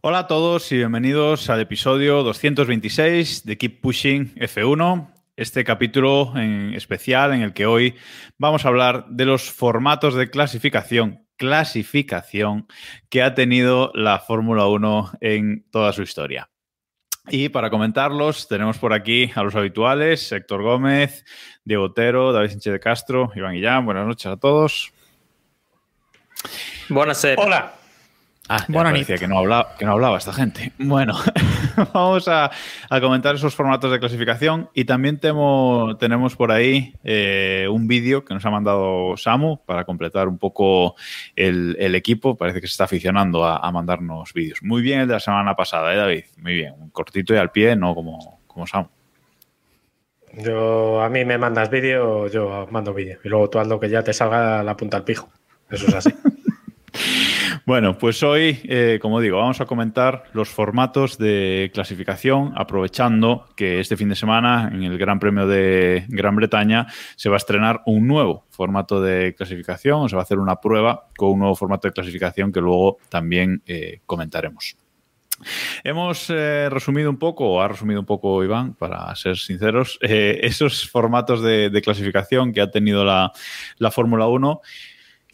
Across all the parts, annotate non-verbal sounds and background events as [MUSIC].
Hola a todos y bienvenidos al episodio 226 de Keep Pushing F1, este capítulo en especial en el que hoy vamos a hablar de los formatos de clasificación, clasificación que ha tenido la Fórmula 1 en toda su historia. Y para comentarlos tenemos por aquí a los habituales, Héctor Gómez, Diego Otero, David Sánchez de Castro, Iván Guillán. Buenas noches a todos. Buonasera. Hola. Ah, ya Buena parecía nit. que no hablaba, que no hablaba esta gente. Bueno, [LAUGHS] [LAUGHS] vamos a, a comentar esos formatos de clasificación y también temo- tenemos por ahí eh, un vídeo que nos ha mandado Samu para completar un poco el, el equipo. Parece que se está aficionando a, a mandarnos vídeos. Muy bien el de la semana pasada, ¿eh, David? Muy bien, un cortito y al pie, no como, como Samu. Yo, a mí me mandas vídeo, yo mando vídeo. Y luego tú hazlo que ya te salga la punta al pijo. Eso es así. [LAUGHS] Bueno, pues hoy, eh, como digo, vamos a comentar los formatos de clasificación, aprovechando que este fin de semana en el Gran Premio de Gran Bretaña se va a estrenar un nuevo formato de clasificación, se va a hacer una prueba con un nuevo formato de clasificación que luego también eh, comentaremos. Hemos eh, resumido un poco, o ha resumido un poco Iván, para ser sinceros, esos formatos de, de clasificación que ha tenido la, la Fórmula 1.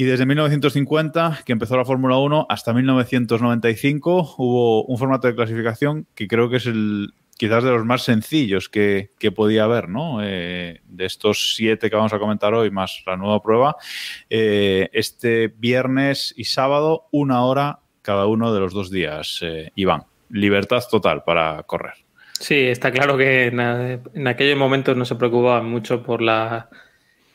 Y desde 1950, que empezó la Fórmula 1, hasta 1995 hubo un formato de clasificación que creo que es el quizás de los más sencillos que, podía haber, ¿no? Eh, de estos siete que vamos a comentar hoy, más la nueva prueba, eh, este viernes y sábado, una hora cada uno de los dos días, eh, Iván. Libertad total para correr. Sí, está claro que en, en aquellos momentos no se preocupaban mucho por la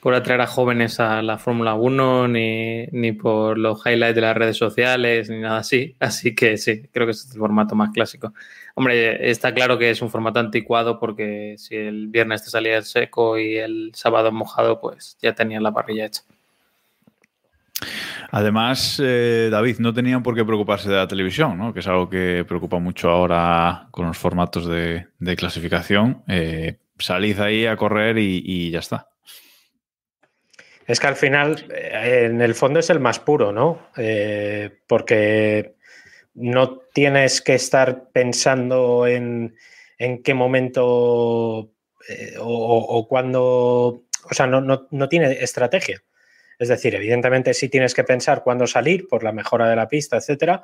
por atraer a jóvenes a la Fórmula 1 ni, ni por los highlights de las redes sociales ni nada así. Así que sí, creo que ese es el formato más clásico. Hombre, está claro que es un formato anticuado porque si el viernes te salía el seco y el sábado mojado, pues ya tenían la parrilla hecha. Además, eh, David, no tenían por qué preocuparse de la televisión, ¿no? que es algo que preocupa mucho ahora con los formatos de, clasificación. Eh, salid ahí a correr y ya está. Es que al final, eh, en el fondo es el más puro, ¿no? Eh, porque no tienes que estar pensando en, en qué momento eh, o, o cuándo. O sea, no, no, no tiene estrategia. Es decir, evidentemente sí tienes que pensar cuándo salir por la mejora de la pista, etcétera,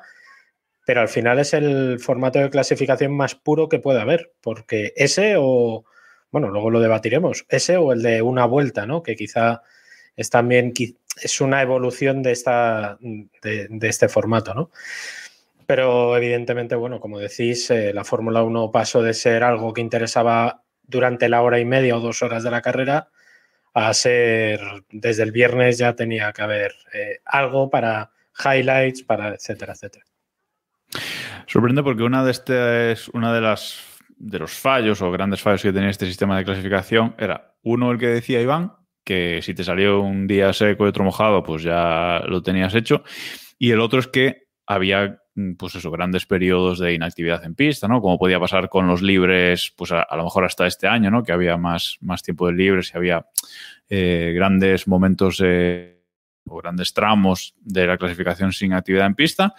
pero al final es el formato de clasificación más puro que puede haber, porque ese o, bueno, luego lo debatiremos, ese o el de una vuelta, ¿no? Que quizá es también es una evolución de, esta, de, este formato, ¿no? Pero evidentemente, bueno, como decís, eh, la Fórmula 1 pasó de ser algo que interesaba durante la hora y media o dos horas de la carrera a ser desde el viernes ya tenía que haber eh, algo para highlights, para etcétera, etcétera. Sorprende porque una de estas, una de las de los fallos o grandes fallos que tenía este sistema de clasificación era uno el que decía Iván, que si te salió un día seco y otro mojado, pues ya lo tenías hecho. Y el otro es que había, mm, pues eso, grandes periodos de inactividad en pista, ¿no? Como podía pasar con los libres, pues a, lo mejor hasta este año, ¿no? Que había más, más tiempo de libres y había eh, grandes momentos eh, o grandes tramos de la clasificación sin actividad en pista.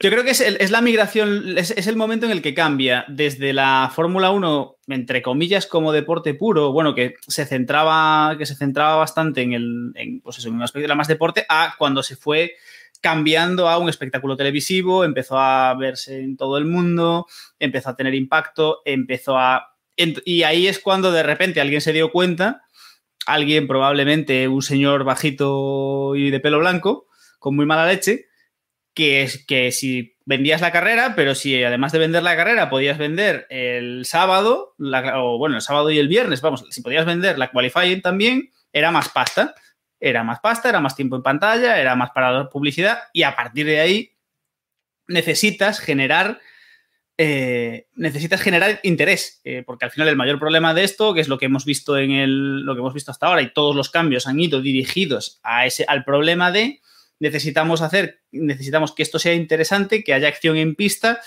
Yo creo que es, la migración, es, el momento en el que cambia desde la Fórmula 1, entre comillas, como deporte puro, bueno, que se centraba, que se centraba bastante en el, en, pues eso, un aspecto era más deporte, a cuando se fue cambiando a un espectáculo televisivo, empezó a verse en todo el mundo, empezó a tener impacto, empezó a... Y ahí es cuando de repente alguien se dio cuenta, alguien probablemente un señor bajito y de pelo blanco, con muy mala leche, que es que si vendías la carrera, pero si además de vender la carrera podías vender el sábado, o bueno, el sábado y el viernes, vamos, si podías vender la qualifying también, era más pasta. era más pasta, era más tiempo en pantalla, era más para la publicidad y a partir de ahí necesitas generar eh, necesitas generar interés, eh, porque al final el mayor problema de esto, que es lo que hemos visto en el, lo que hemos visto hasta ahora, y todos los cambios han ido dirigidos a ese, al problema de necesitamos hacer, necesitamos que esto sea interesante, que haya acción en pista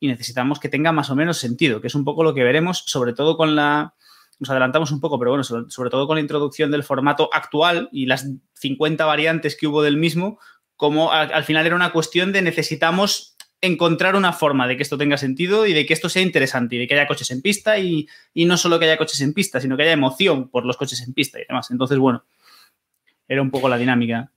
y necesitamos que tenga más o menos sentido, que es un poco lo que veremos, sobre todo con la, nos adelantamos un poco, pero bueno, sobre, todo con la introducción del formato actual y las 50 variantes que hubo del mismo, como al final era una cuestión de necesitamos encontrar una forma de que esto tenga sentido y de que esto sea interesante y de que haya coches en pista y, y, no solo que haya coches en pista, sino que haya emoción por los coches en pista y demás. Entonces, bueno, era un poco la dinámica.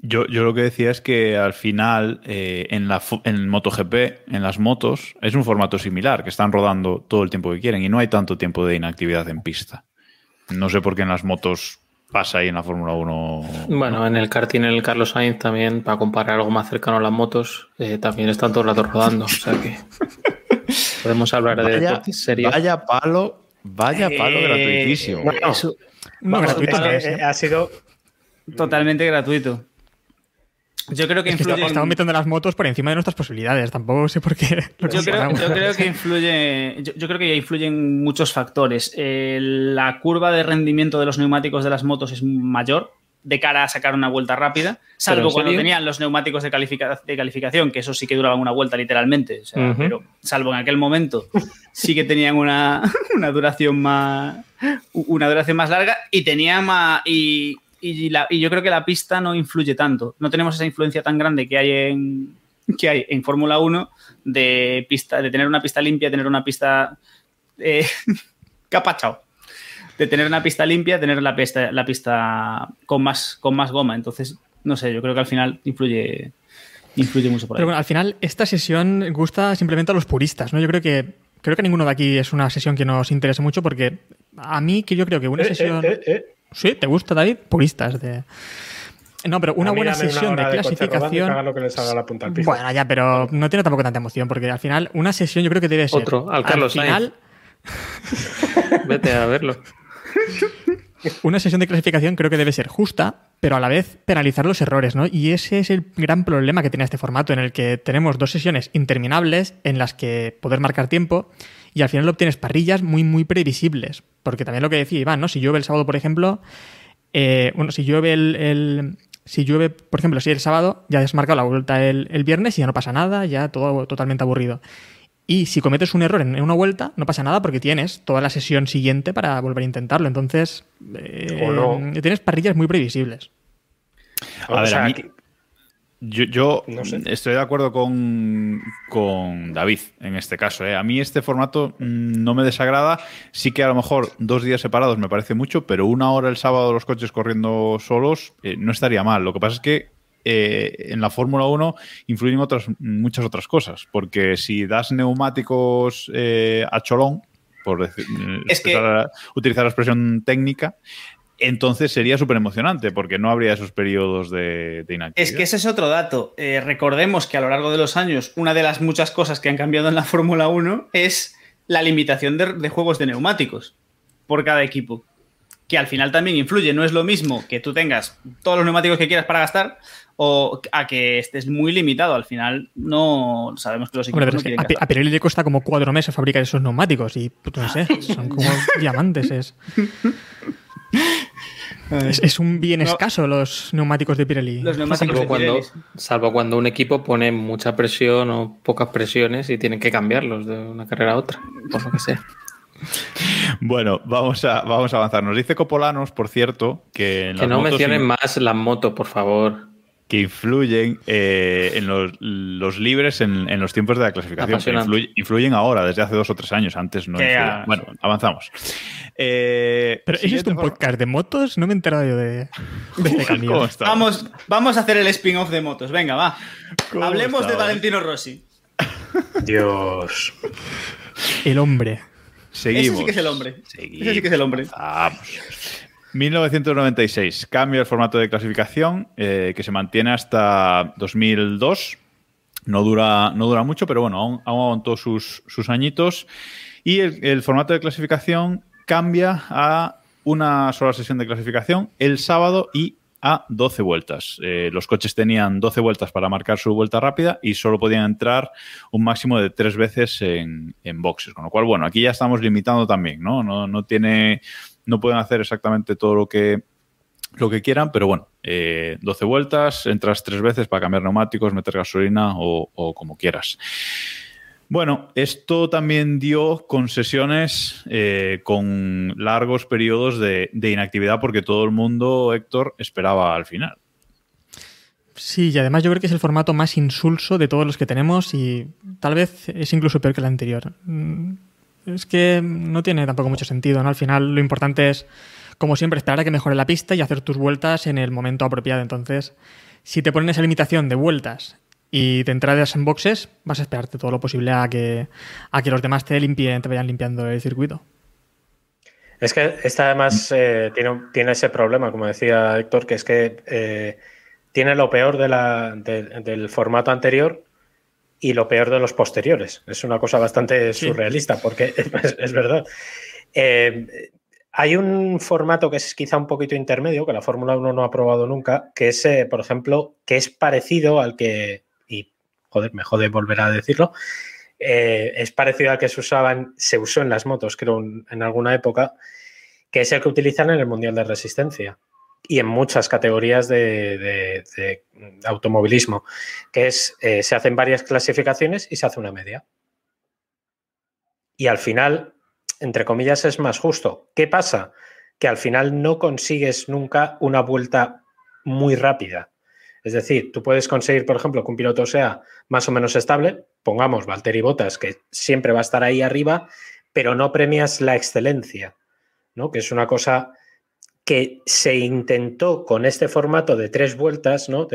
Yo, yo lo que decía es que al final eh, en, la, en MotoGP, en las motos, es un formato similar, que están rodando todo el tiempo que quieren y no hay tanto tiempo de inactividad en pista. No sé por qué en las motos pasa ahí en la Fórmula 1. Bueno, en el karting, en el Carlos Sainz también, para comparar algo más cercano a las motos, eh, también están todo el rato rodando. O sea que [LAUGHS] podemos hablar vaya, de deportes serios. Vaya palo, vaya palo Eh, gratuitísimo. Bueno, Eso- No, vamos, gratuito eh, ha sido totalmente gratuito. Yo creo que Es que influye. estamos en- metiendo las motos por encima de nuestras posibilidades. Tampoco sé por qué. [LAUGHS] lo Yo creo, comparamos. yo creo que influye. Yo, yo creo que influyen muchos factores. Eh, la curva de rendimiento de los neumáticos de las motos es mayor de cara a sacar una vuelta rápida, salvo cuando tenían los neumáticos de, califica- de calificación, que eso sí que duraban una vuelta literalmente. o sea, Ujú. Pero salvo en aquel momento, sí que tenían una, [LAUGHS] una duración más una duración más larga y tenía más y, y, la- y yo creo que la pista no influye tanto. No tenemos esa influencia tan grande que hay en que hay en Fórmula 1 de pista, de tener una pista limpia, tener una pista eh, [LAUGHS] capachao. De tener una pista limpia, tener la pista, la pista con más, con más goma. Entonces, no sé, yo creo que al final influye, influye mucho por ahí. Pero bueno, al final, esta sesión gusta simplemente a los puristas, ¿no? Yo creo que. Creo que ninguno de aquí es una sesión que nos interese mucho porque a mí que yo creo que una Eh, sesión... eh, eh, eh. ¿Sí? ¿Te gusta, David? Puristas de... No, pero una buena dame una sesión de clasificación... lo que les salga la punta al piso. Bueno, ya, pero no tiene tampoco tanta emoción porque al final una sesión yo creo que debe ser... Otro, al Carlos Sainz. final, [LAUGHS] Vete a verlo. una sesión de clasificación creo que debe ser justa, pero a la vez penalizar los errores, ¿no? Y ese es el gran problema que tiene este formato, en el que tenemos dos sesiones interminables en las que poder marcar tiempo y al final obtienes parrillas muy, muy previsibles. Porque también lo que decía Iván, ¿no? Si llueve el sábado, por ejemplo, eh, bueno, si llueve el, el- Si llueve, por ejemplo, si el sábado ya has marcado la vuelta el, el viernes y ya no pasa nada, ya todo totalmente aburrido. Y si cometes un error en en una vuelta, no pasa nada porque tienes toda la sesión siguiente para volver a intentarlo. Entonces, eh, O no. tienes parrillas muy previsibles. A O ver, sea, a mí- aquí- Yo, yo No sé. estoy de acuerdo con, con David en este caso. ¿eh? A mí este formato mm, no me desagrada. Sí que a lo mejor dos días separados me parece mucho, pero una hora el sábado los coches corriendo solos eh, no estaría mal. Lo que pasa es que eh, en la Fórmula 1 influyen otras, muchas otras cosas, porque si das neumáticos a cholón, por decir, Es que- utilizar- utilizar la expresión técnica, entonces sería súper emocionante, porque no habría esos periodos de, de inactividad. Es que ese es otro dato. Eh, recordemos que a lo largo de los años, una de las muchas cosas que han cambiado en la [LAUGHS] Fórmula 1 es la limitación de, de juegos de neumáticos por cada equipo. Que al final también influye. No es lo mismo que tú tengas todos los neumáticos que quieras para gastar o a que estés muy limitado. Al final no sabemos que los equipos Hombre, pero no es que quieren a, Pi- gastar. a Pirelli le cuesta como cuatro meses fabricar esos neumáticos y, pues, no sé, [LAUGHS] son como diamantes. Es, [LAUGHS] es, es un bien No. escaso los neumáticos de Pirelli. Los neumáticos Salvo de cuando, Pirelli. salvo cuando un equipo pone mucha presión o pocas presiones y tienen que cambiarlos de una carrera a otra, por lo que sea. Bueno, vamos a, vamos a avanzar. Nos dice Copolanos, por cierto, que en Que las no motos mencionen más las motos, por favor. Que influyen eh, en los, los libres en, en los tiempos de la clasificación. que Apasionante. influye- influyen ahora, desde hace dos o tres años. Antes no a- Bueno, avanzamos. Eh, Pero ¿es esto un forma- podcast de motos? No me he enterado yo de, de [LAUGHS] este cambio. ¿Cómo está? Vamos, vamos a hacer el spin-off de motos. Venga, va. ¿Cómo Hablemos de? Valentino Rossi. Dios. El hombre. Seguimos. Ese sí que es el hombre. Seguimos. Ese sí que es el hombre. Vamos. 1996. Cambia el formato de clasificación eh, que se mantiene hasta 2002. No dura, no dura mucho, pero bueno, aún, aún aguantó sus, sus añitos. Y el, formato de clasificación cambia a una sola sesión de clasificación el sábado y a 12 vueltas. Eh, los coches tenían 12 vueltas para marcar su vuelta rápida y solo podían entrar un máximo de tres veces en, en boxes. Con lo cual, bueno, aquí ya estamos limitando también, ¿no? No, no tiene, no pueden hacer exactamente todo lo que lo que quieran, pero bueno, eh, 12 vueltas, entras tres veces para cambiar neumáticos, meter gasolina o, como quieras. Bueno, esto también dio concesiones eh, con largos periodos de, de, inactividad porque todo el mundo, Héctor, esperaba al final. Sí, y además yo creo que es el formato más insulso de todos los que tenemos y tal vez es incluso peor que el anterior. Es que no tiene tampoco mucho sentido, ¿no? Al final lo importante es, como siempre, esperar a que mejore la pista y hacer tus vueltas en el momento apropiado. Entonces, si te ponen esa limitación de vueltas y de entradas en boxes, vas a esperarte todo lo posible a que, a que los demás te limpien, te vayan limpiando el circuito. Es que esta además eh, tiene, tiene, ese problema, como decía Héctor, que es que eh, tiene lo peor de la, de, del formato anterior y lo peor de los posteriores. Es una cosa bastante sí. surrealista, porque [LAUGHS] es, es verdad. Eh, hay un formato que es quizá un poquito intermedio, que la Fórmula 1 no ha probado nunca, que es, eh, por ejemplo, que es parecido al que, y joder, me jode volver a decirlo, eh, es parecido al que se usaban, se usó en las motos, creo, en alguna época, que es el que utilizan en el Mundial de Resistencia y en muchas categorías de, automovilismo, que es, eh, se hacen varias clasificaciones y se hace una media. Y al final, entre comillas, es más justo. ¿Qué pasa? Que al final no consigues nunca una vuelta muy rápida. Es decir, tú puedes conseguir, por ejemplo, que un piloto sea más o menos estable, pongamos Valtteri Bottas, que siempre va a estar ahí arriba, pero no premias la excelencia, ¿no? Que es una cosa que se intentó con este formato de tres vueltas, ¿no?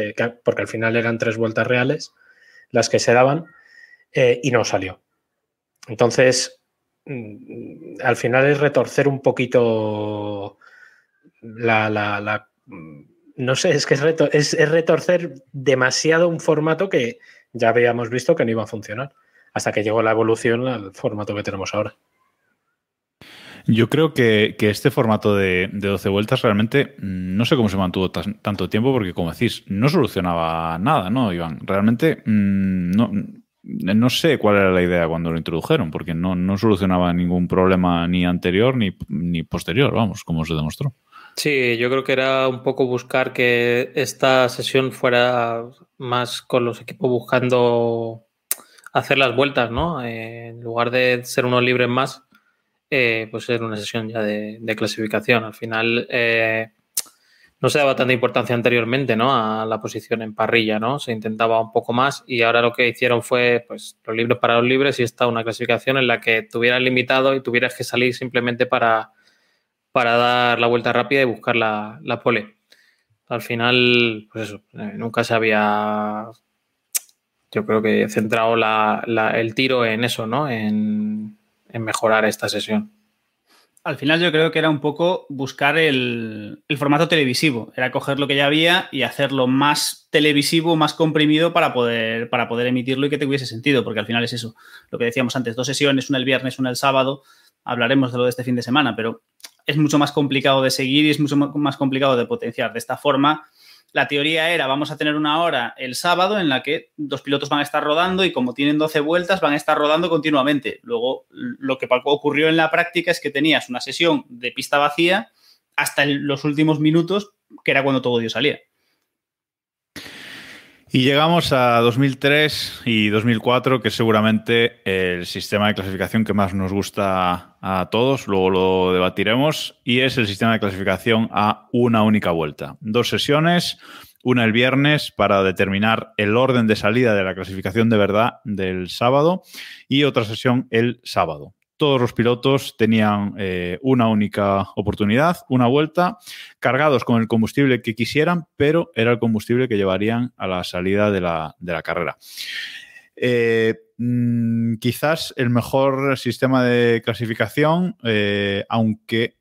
Porque al final eran tres vueltas reales las que se daban, eh, y no salió. Entonces, mm, al final es retorcer un poquito la, la, la no sé, es que es, retorcer demasiado un formato que ya habíamos visto que no iba a funcionar, hasta que llegó la evolución al formato que tenemos ahora. Yo creo que, que este formato de, de, 12 vueltas realmente mm, no sé cómo se mantuvo tanto tiempo, porque como decís, no solucionaba nada, ¿no, Iván? Realmente mmm, no, no sé cuál era la idea cuando lo introdujeron, porque no, no solucionaba ningún problema ni anterior ni, ni posterior, vamos, como se demostró. Sí, yo creo que era un poco buscar que esta sesión fuera más con los equipos buscando hacer las vueltas, ¿no? Eh, en lugar de ser unos libres más, eh, pues era una sesión ya de, clasificación. Al final eh, no se daba tanta importancia anteriormente, ¿no? A la posición en parrilla, ¿no? Se intentaba un poco más y ahora lo que hicieron fue, pues, los libres para los libres y está una clasificación en la que tuvieras limitado y tuvieras que salir simplemente para para dar la vuelta rápida y buscar la, la pole. Al final, pues eso, eh, nunca se había, yo creo que centrado la, el tiro en eso, ¿no? En, en, mejorar esta sesión. Al final yo creo que era un poco buscar el, el, formato televisivo, era coger lo que ya había y hacerlo más televisivo, más comprimido para poder, para poder emitirlo y que tuviese sentido, porque al final es eso, lo que decíamos antes, dos sesiones, una el viernes, una el sábado, hablaremos de lo de este fin de semana, pero es mucho más complicado de seguir y es mucho más complicado de potenciar. De esta forma, la teoría era, vamos a tener una hora el sábado en la que dos pilotos van a estar rodando y como tienen 12 vueltas van a estar rodando continuamente. Luego, lo que ocurrió en la práctica es que tenías una sesión de pista vacía hasta los últimos minutos, que era cuando todo Dios salía. Y llegamos a 2003 y 2004, que es seguramente el sistema de clasificación que más nos gusta a todos, luego lo debatiremos, y es el sistema de clasificación a una única vuelta. Dos sesiones, una el viernes para determinar el orden de salida de la clasificación de verdad del sábado y otra sesión el sábado todos los pilotos tenían eh, una única oportunidad, una vuelta, cargados con el combustible que quisieran, pero era el combustible que llevarían a la salida de la, de la carrera. Eh, mmm, quizás el mejor sistema de clasificación, eh, aunque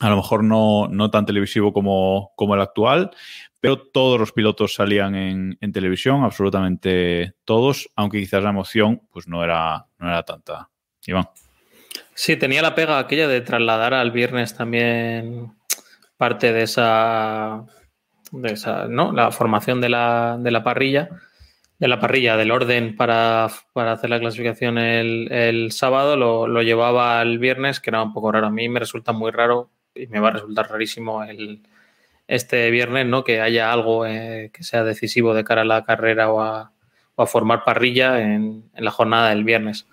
a lo mejor no, no tan televisivo como, como, el actual, pero todos los pilotos salían en, en, televisión, absolutamente todos, aunque quizás la emoción pues no era, no era tanta. Iván. Sí, tenía la pega aquella de trasladar al viernes también parte de esa de esa, ¿no? La formación de la, de la parrilla, de la parrilla, del orden para, para hacer la clasificación el, el sábado, lo, lo, llevaba el viernes, que era un poco raro. A mí me resulta muy raro y me va a resultar rarísimo el, este viernes, ¿no? Que haya algo eh, que sea decisivo de cara a la carrera o a, o a formar parrilla en, en, la jornada del viernes.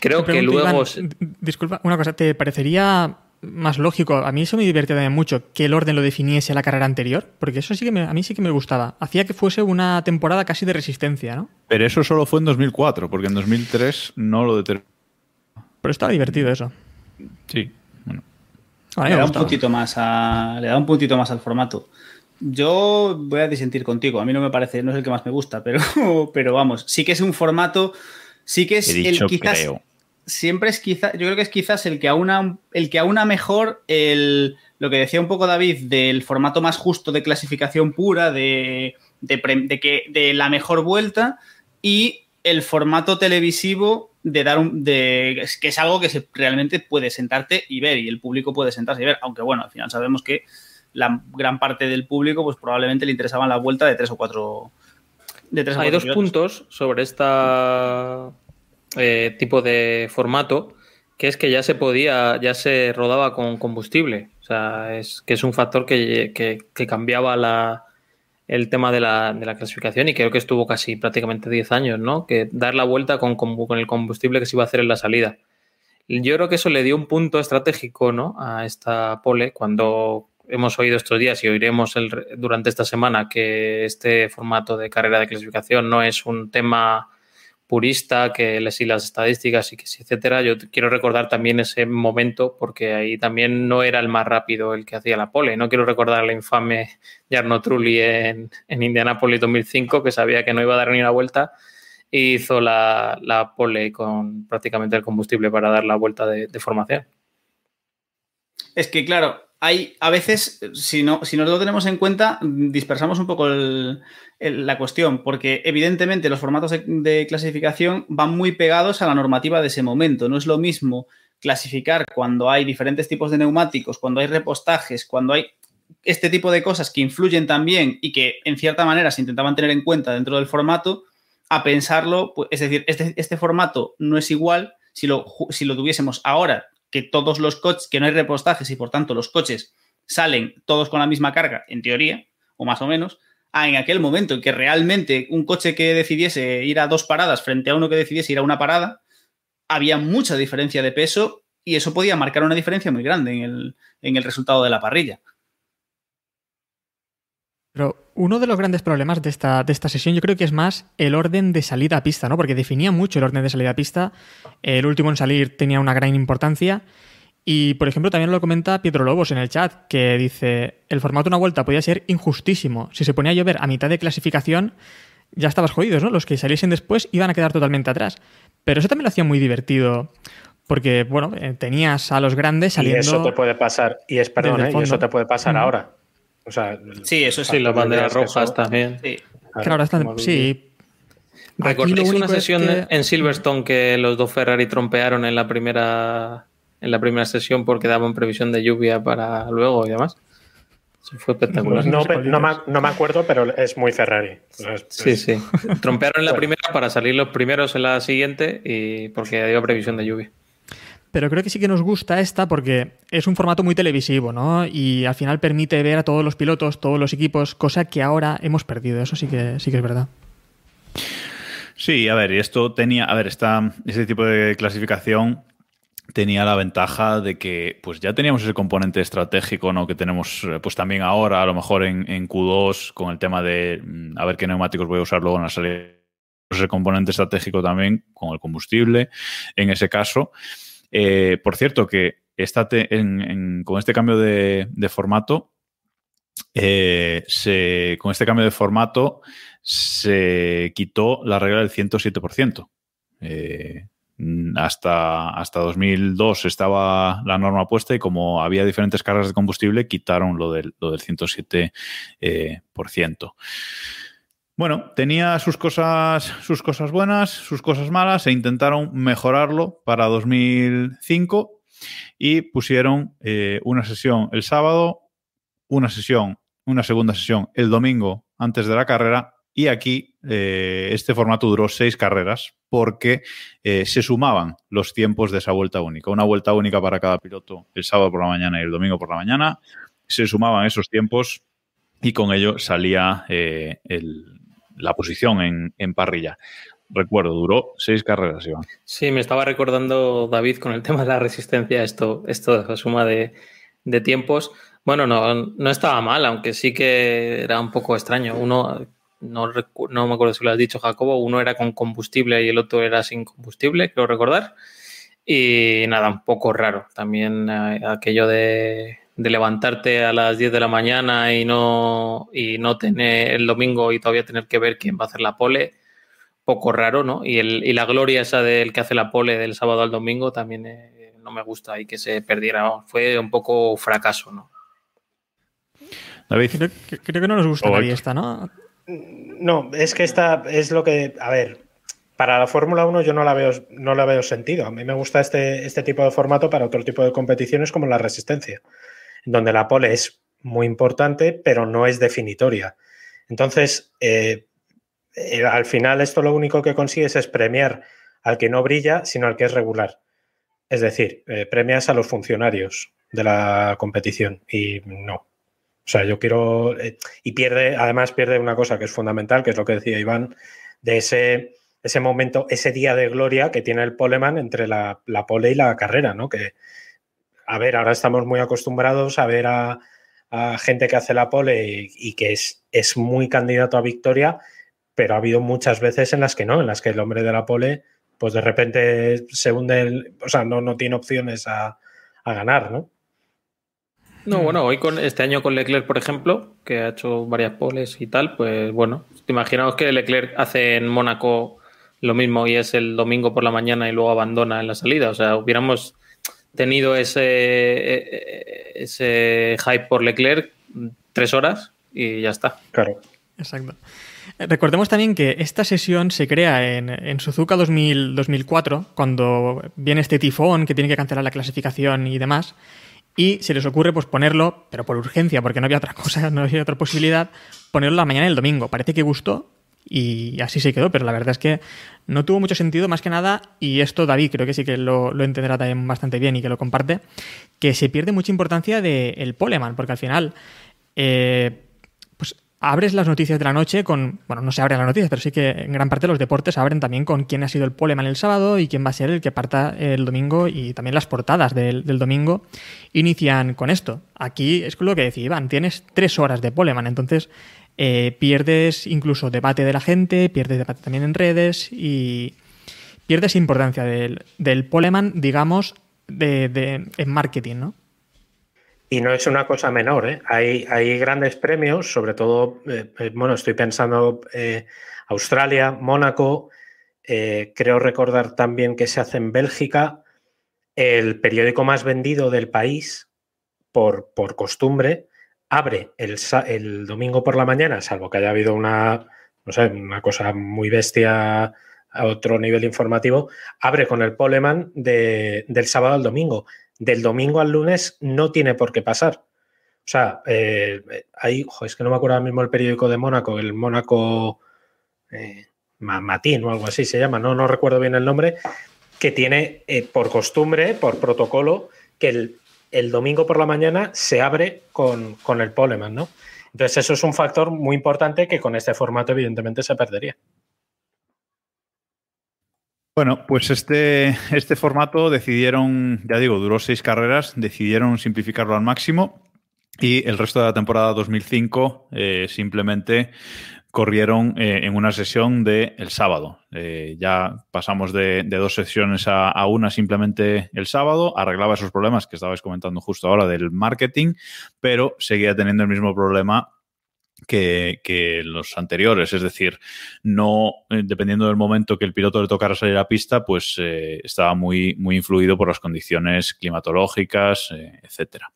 Creo que luego. Iván, disculpa, una cosa, ¿te parecería más lógico? A mí eso me divertía también mucho que el orden lo definiese la carrera anterior, porque eso sí que me, a mí sí que me gustaba. Hacía que fuese una temporada casi de resistencia, ¿no? Pero eso solo fue en 2004, porque en 2003 no lo determinó. Pero estaba divertido eso. Sí, bueno. le da un puntito más a, le da un puntito más al formato. Yo voy a disentir contigo. A mí no me parece, no es el que más me gusta, pero, [LAUGHS] pero vamos, sí que es un formato, sí que es dicho, el quizás. Creo. Siempre es quizás, yo creo que es quizás el que aúna, el que aúna mejor el, lo que decía un poco David del formato más justo de clasificación pura, de, de, de que, de la mejor vuelta y el formato televisivo de dar un. De, que es algo que se, realmente puede sentarte y ver, y el público puede sentarse y ver, aunque bueno, al final sabemos que la gran parte del público, pues probablemente le interesaban la vuelta de tres o cuatro. De tres o Hay dos puntos sobre este eh, tipo de formato, que es que ya se podía, ya se rodaba con combustible. O sea, es que es un factor que, que, que cambiaba la, el tema de la, de la, clasificación y creo que estuvo casi prácticamente 10 años, ¿no? Que dar la vuelta con, con, con, el combustible que se iba a hacer en la salida. Yo creo que eso le dio un punto estratégico, ¿no? A esta pole cuando hemos oído estos días y oiremos durante esta semana que este formato de carrera de clasificación no es un tema purista, que le sigue las estadísticas y que sí, etcétera. Yo quiero recordar también ese momento porque ahí también no era el más rápido el que hacía la pole. No quiero recordar la infame Jarno Trulli en, en Indianapolis 2005 que sabía que no iba a dar ni una vuelta y hizo la, la pole con prácticamente el combustible para dar la vuelta de formación. Es que, claro, hay a veces, si no, si no lo tenemos en cuenta, dispersamos un poco la cuestión, porque evidentemente los formatos de, de, clasificación van muy pegados a la normativa de ese momento. No es lo mismo clasificar cuando hay diferentes tipos de neumáticos, cuando hay repostajes, cuando hay este tipo de cosas que influyen también y que en cierta manera se intentaban tener en cuenta dentro del formato, a pensarlo, pues, es decir, este, este formato no es igual si lo, si lo tuviésemos ahora que todos los coches, que no hay repostajes y por tanto los coches salen todos con la misma carga, en teoría, o más o menos, a en aquel momento en que realmente un coche que decidiese ir a dos paradas frente a uno que decidiese ir a una parada, había mucha diferencia de peso y eso podía marcar una diferencia muy grande en el, en el resultado de la parrilla. Pero uno de los grandes problemas de esta, de esta sesión yo creo que es más el orden de salida a pista, ¿no? Porque definía mucho el orden de salida a pista. El último en salir tenía una gran importancia. Y, por ejemplo, también lo comenta Pietro Lobos en el chat, que dice, el formato de una vuelta podía ser injustísimo. Si se ponía a llover a mitad de clasificación, ya estabas jodidos, ¿no? Los que saliesen después iban a quedar totalmente atrás. Pero eso también lo hacía muy divertido. Porque, bueno, eh, tenías a los grandes saliendo... Y eso te puede pasar, y es, perdón, ¿eh? y eso te puede pasar mm. ahora. O sea, sí, eso sí, las banderas rojas también. Sí. Claro, están, sí. ¿Recordáis una sesión es que... en Silverstone que los dos Ferrari trompearon en la primera en la primera sesión porque daban previsión de lluvia para luego y demás? Eso fue espectacular. No, no, no, me, no, me, acuerdo, pero es muy Ferrari. Es, sí, es... sí. [LAUGHS] Trompearon en la primera para salir los primeros en la siguiente y porque dio previsión de lluvia pero creo que sí que nos gusta esta porque es un formato muy televisivo, ¿no? Y al final permite ver a todos los pilotos, todos los equipos, cosa que ahora hemos perdido. Eso sí que, sí que es verdad. Sí, a ver, y esto tenía, a ver, esta, este tipo de clasificación tenía la ventaja de que pues ya teníamos ese componente estratégico ¿no? que tenemos pues también ahora a lo mejor en, en Q2 con el tema de mm, a ver qué neumáticos voy a usar luego en la salida ese componente estratégico también con el combustible en ese caso eh, por cierto, que con este cambio de, de formato, eh, se, con este cambio de formato se quitó la regla del 107%. Eh, hasta, hasta 2002 estaba la norma puesta y como había diferentes cargas de combustible, quitaron lo del, lo del 107%. Eh, por ciento. Bueno, tenía sus cosas, sus cosas buenas, sus cosas malas, e intentaron mejorarlo para 2005 y pusieron eh, una sesión el sábado, una sesión una segunda sesión el domingo antes de la carrera y aquí eh, este formato duró seis carreras porque eh, se sumaban los tiempos de esa vuelta única. Una vuelta única para cada piloto el sábado por la mañana y el domingo por la mañana. Se sumaban esos tiempos y con ello salía el, la posición en, en, parrilla. Recuerdo, duró seis carreras, Iván. Sí, me estaba recordando David con el tema de la resistencia, esto, esto la suma de, de tiempos. Bueno, no, no estaba mal, aunque sí que era un poco extraño. Uno no, no me acuerdo si lo has dicho, Jacobo, uno era con combustible y el otro era sin combustible, creo recordar. Y nada, un poco raro. También eh, aquello de, de, levantarte a las 10 de la mañana y no, y no tener el domingo y todavía tener que ver quién va a hacer la pole, poco raro, ¿no? Y, el, y la gloria esa del que hace la pole del sábado al domingo también eh, no me gusta y que se perdiera. Fue un poco fracaso, ¿no? David. Creo, creo que no nos gusta nadie esta, ¿no? No, es que esta es lo que. A ver, para la Fórmula 1 yo no la veo, no la veo sentido. A mí me gusta este, este tipo de formato para otro tipo de competiciones como la resistencia, donde la pole es muy importante, pero no es definitoria. Entonces, eh, eh, al final esto lo único que consigues es premiar al que no brilla, sino al que es regular. Es decir, eh, premias a los funcionarios de la competición y no. O sea, yo quiero. Y pierde, además, pierde una cosa que es fundamental, que es lo que decía Iván, de ese, ese momento, ese día de gloria que tiene el poleman entre la, la pole y la carrera, ¿no? Que, a ver, ahora estamos muy acostumbrados a ver a, a gente que hace la pole y, y, que es, es muy candidato a victoria, pero ha habido muchas veces en las que no, en las que el hombre de la pole, pues de repente se hunde, el, o sea, no, no tiene opciones a, a ganar, ¿no? No, bueno, hoy con este año con Leclerc, por ejemplo, que ha hecho varias poles y tal, pues bueno, imaginaos que Leclerc hace en Mónaco lo mismo y es el domingo por la mañana y luego abandona en la salida. O sea, hubiéramos tenido ese, e, e, ese hype por Leclerc tres horas y ya está. Claro. Exacto. Recordemos también que esta sesión se crea en, en Suzuka 2000, 2004, cuando viene este tifón que tiene que cancelar la clasificación y demás y se les ocurre pues ponerlo, pero por urgencia, porque no había otra cosa, [LAUGHS] no había otra posibilidad, ponerlo la mañana del domingo. Parece que gustó y así se quedó, pero la verdad es que no tuvo mucho sentido más que nada, y esto David creo que sí que lo, lo entenderá también bastante bien y que lo comparte, que se pierde mucha importancia del de poleman, porque al final... Eh, abres las noticias de la noche con, bueno, no se abren las noticias, pero sí que en gran parte los deportes abren también con quién ha sido el poleman el sábado y quién va a ser el que parta el domingo y también las portadas del, del domingo inician con esto. Aquí es lo que decía Iván, tienes tres horas de poleman, entonces eh, pierdes incluso debate de la gente, pierdes debate también en redes y pierdes importancia del, del poleman, digamos, de, en marketing, ¿no? Y no es una cosa menor, ¿eh? hay, hay, grandes premios, sobre todo, eh, bueno, estoy pensando eh, Australia, Mónaco, eh, creo recordar también que se hace en Bélgica, el periódico más vendido del país, por, por costumbre, abre el, el, domingo por la mañana, salvo que haya habido una, no sé, una cosa muy bestia a otro nivel informativo, abre con el poleman de, del sábado al domingo del domingo al lunes no tiene por qué pasar. O sea, eh, es que no me acuerdo ahora mismo el periódico de Mónaco, el Mónaco eh, Matín o algo así se llama, no, no recuerdo bien el nombre, que tiene eh, por costumbre, por protocolo, que el, el, domingo por la mañana se abre con, con el poleman, ¿no? Entonces eso es un factor muy importante que con este formato evidentemente se perdería. Bueno, pues este, este formato decidieron, ya digo, duró seis carreras, decidieron simplificarlo al máximo y el resto de la temporada 2005 eh, simplemente corrieron eh, en una sesión de el sábado. Eh, ya pasamos de, dos sesiones a, una simplemente el sábado, arreglaba esos problemas que estabais comentando justo ahora del marketing, pero seguía teniendo el mismo problema que, los anteriores. Es decir, no, eh, dependiendo del momento que el piloto le tocara salir a pista, pues estaba muy, muy influido por las condiciones climatológicas, etcétera.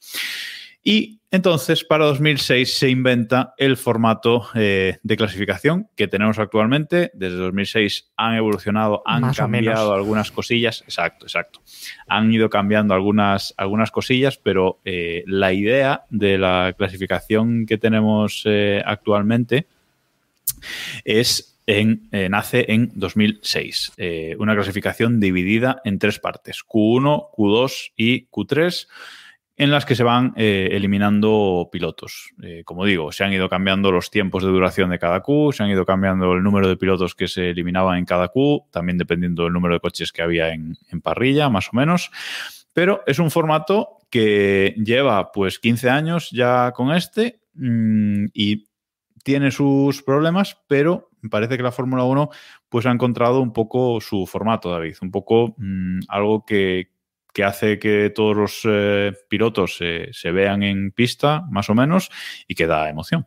Y entonces, para 2006 se inventa el formato eh, de clasificación que tenemos actualmente. Desde 2006 han evolucionado, han Más cambiado algunas cosillas. Exacto, exacto. Han ido cambiando algunas, algunas cosillas, pero eh, la idea de la clasificación que tenemos eh, actualmente es en, eh, nace en 2006. Eh, una clasificación dividida en tres partes, Q1, Q2 y Q3, en las que se van eh, eliminando pilotos. Eh, como digo, se han ido cambiando los tiempos de duración de cada Q, se han ido cambiando el número de pilotos que se eliminaban en cada Q, también dependiendo del número de coches que había en, parrilla, más o menos. Pero es un formato que lleva pues 15 años ya con este mm, y tiene sus problemas, pero parece que la Fórmula 1 pues ha encontrado un poco su formato, David, un poco mm, algo que, que hace que todos los eh, pilotos se- vean en pista, más o menos, y que da emoción.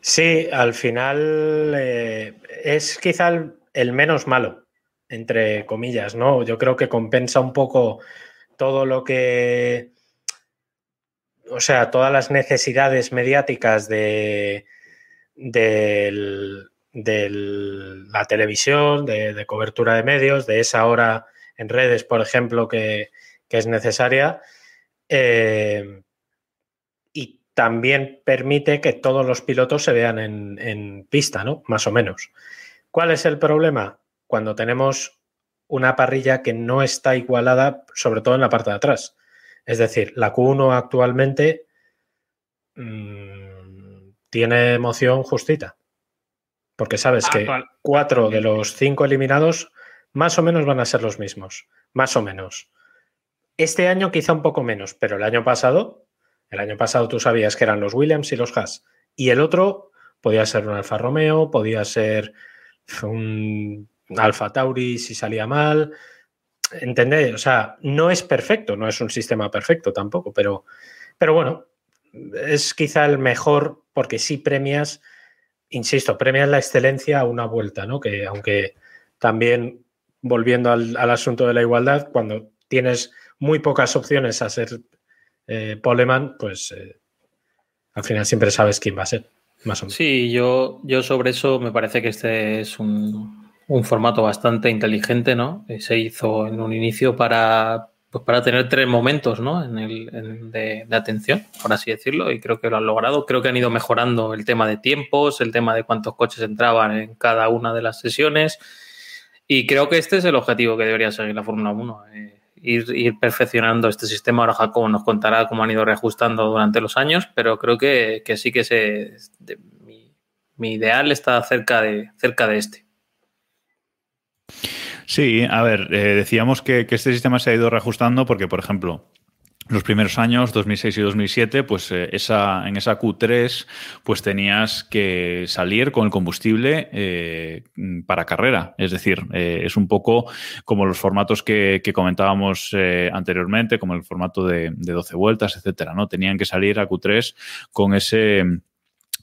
Sí, al final eh, es quizá el, menos malo, entre comillas, ¿no? Yo creo que compensa un poco todo lo que, o sea, todas las necesidades mediáticas de, la televisión, de cobertura de medios, de esa hora en redes, por ejemplo, que, que es necesaria. Eh, y también permite que todos los pilotos se vean en, en pista, ¿no? Más o menos. ¿Cuál es el problema? Cuando tenemos una parrilla que no está igualada, sobre todo en la parte de atrás. Es decir, la Q1 actualmente mm, tiene emoción justita. Porque sabes que Actual- cuatro de los cinco eliminados más o menos van a ser los mismos. Más o menos. Este año quizá un poco menos, pero el año pasado, el año pasado tú sabías que eran los Williams y los Haas. Y el otro podía ser un Alfa Romeo, podía ser un Alfa Tauri si salía mal. ¿Entendéis? O sea, no es perfecto, no es un sistema perfecto tampoco, pero, pero bueno, es quizá el mejor porque sí premias, insisto, premias la excelencia a una vuelta, ¿no? Que aunque también, volviendo al, al asunto de la igualdad, cuando tienes muy pocas opciones a ser eh, poleman, pues eh, al final siempre sabes quién va a ser, más o menos. Sí, yo, yo sobre eso me parece que este es un, un formato bastante inteligente, ¿no? Eh, Se hizo en un inicio para, pues para tener tres momentos, ¿no? En el, de atención, por así decirlo, y creo que lo han logrado. Creo que han ido mejorando el tema de tiempos, el tema de cuántos coches entraban en cada una de las sesiones, y creo que este es el objetivo que debería seguir la Fórmula 1. eh, ir, perfeccionando este sistema. Ahora Jacobo nos contará cómo han ido reajustando durante los años, pero creo que, que sí que se, mi ideal está cerca de, cerca de este. Sí, a ver, eh, decíamos que, que este sistema se ha ido reajustando porque, por ejemplo, los primeros años, 2006 y 2007, pues eh, esa, en esa Q3, pues tenías que salir con el combustible eh, para carrera. Es decir, eh, es un poco como los formatos que, comentábamos anteriormente, como el formato de, de 12 vueltas, etcétera, ¿no? Tenían que salir a Q3 con ese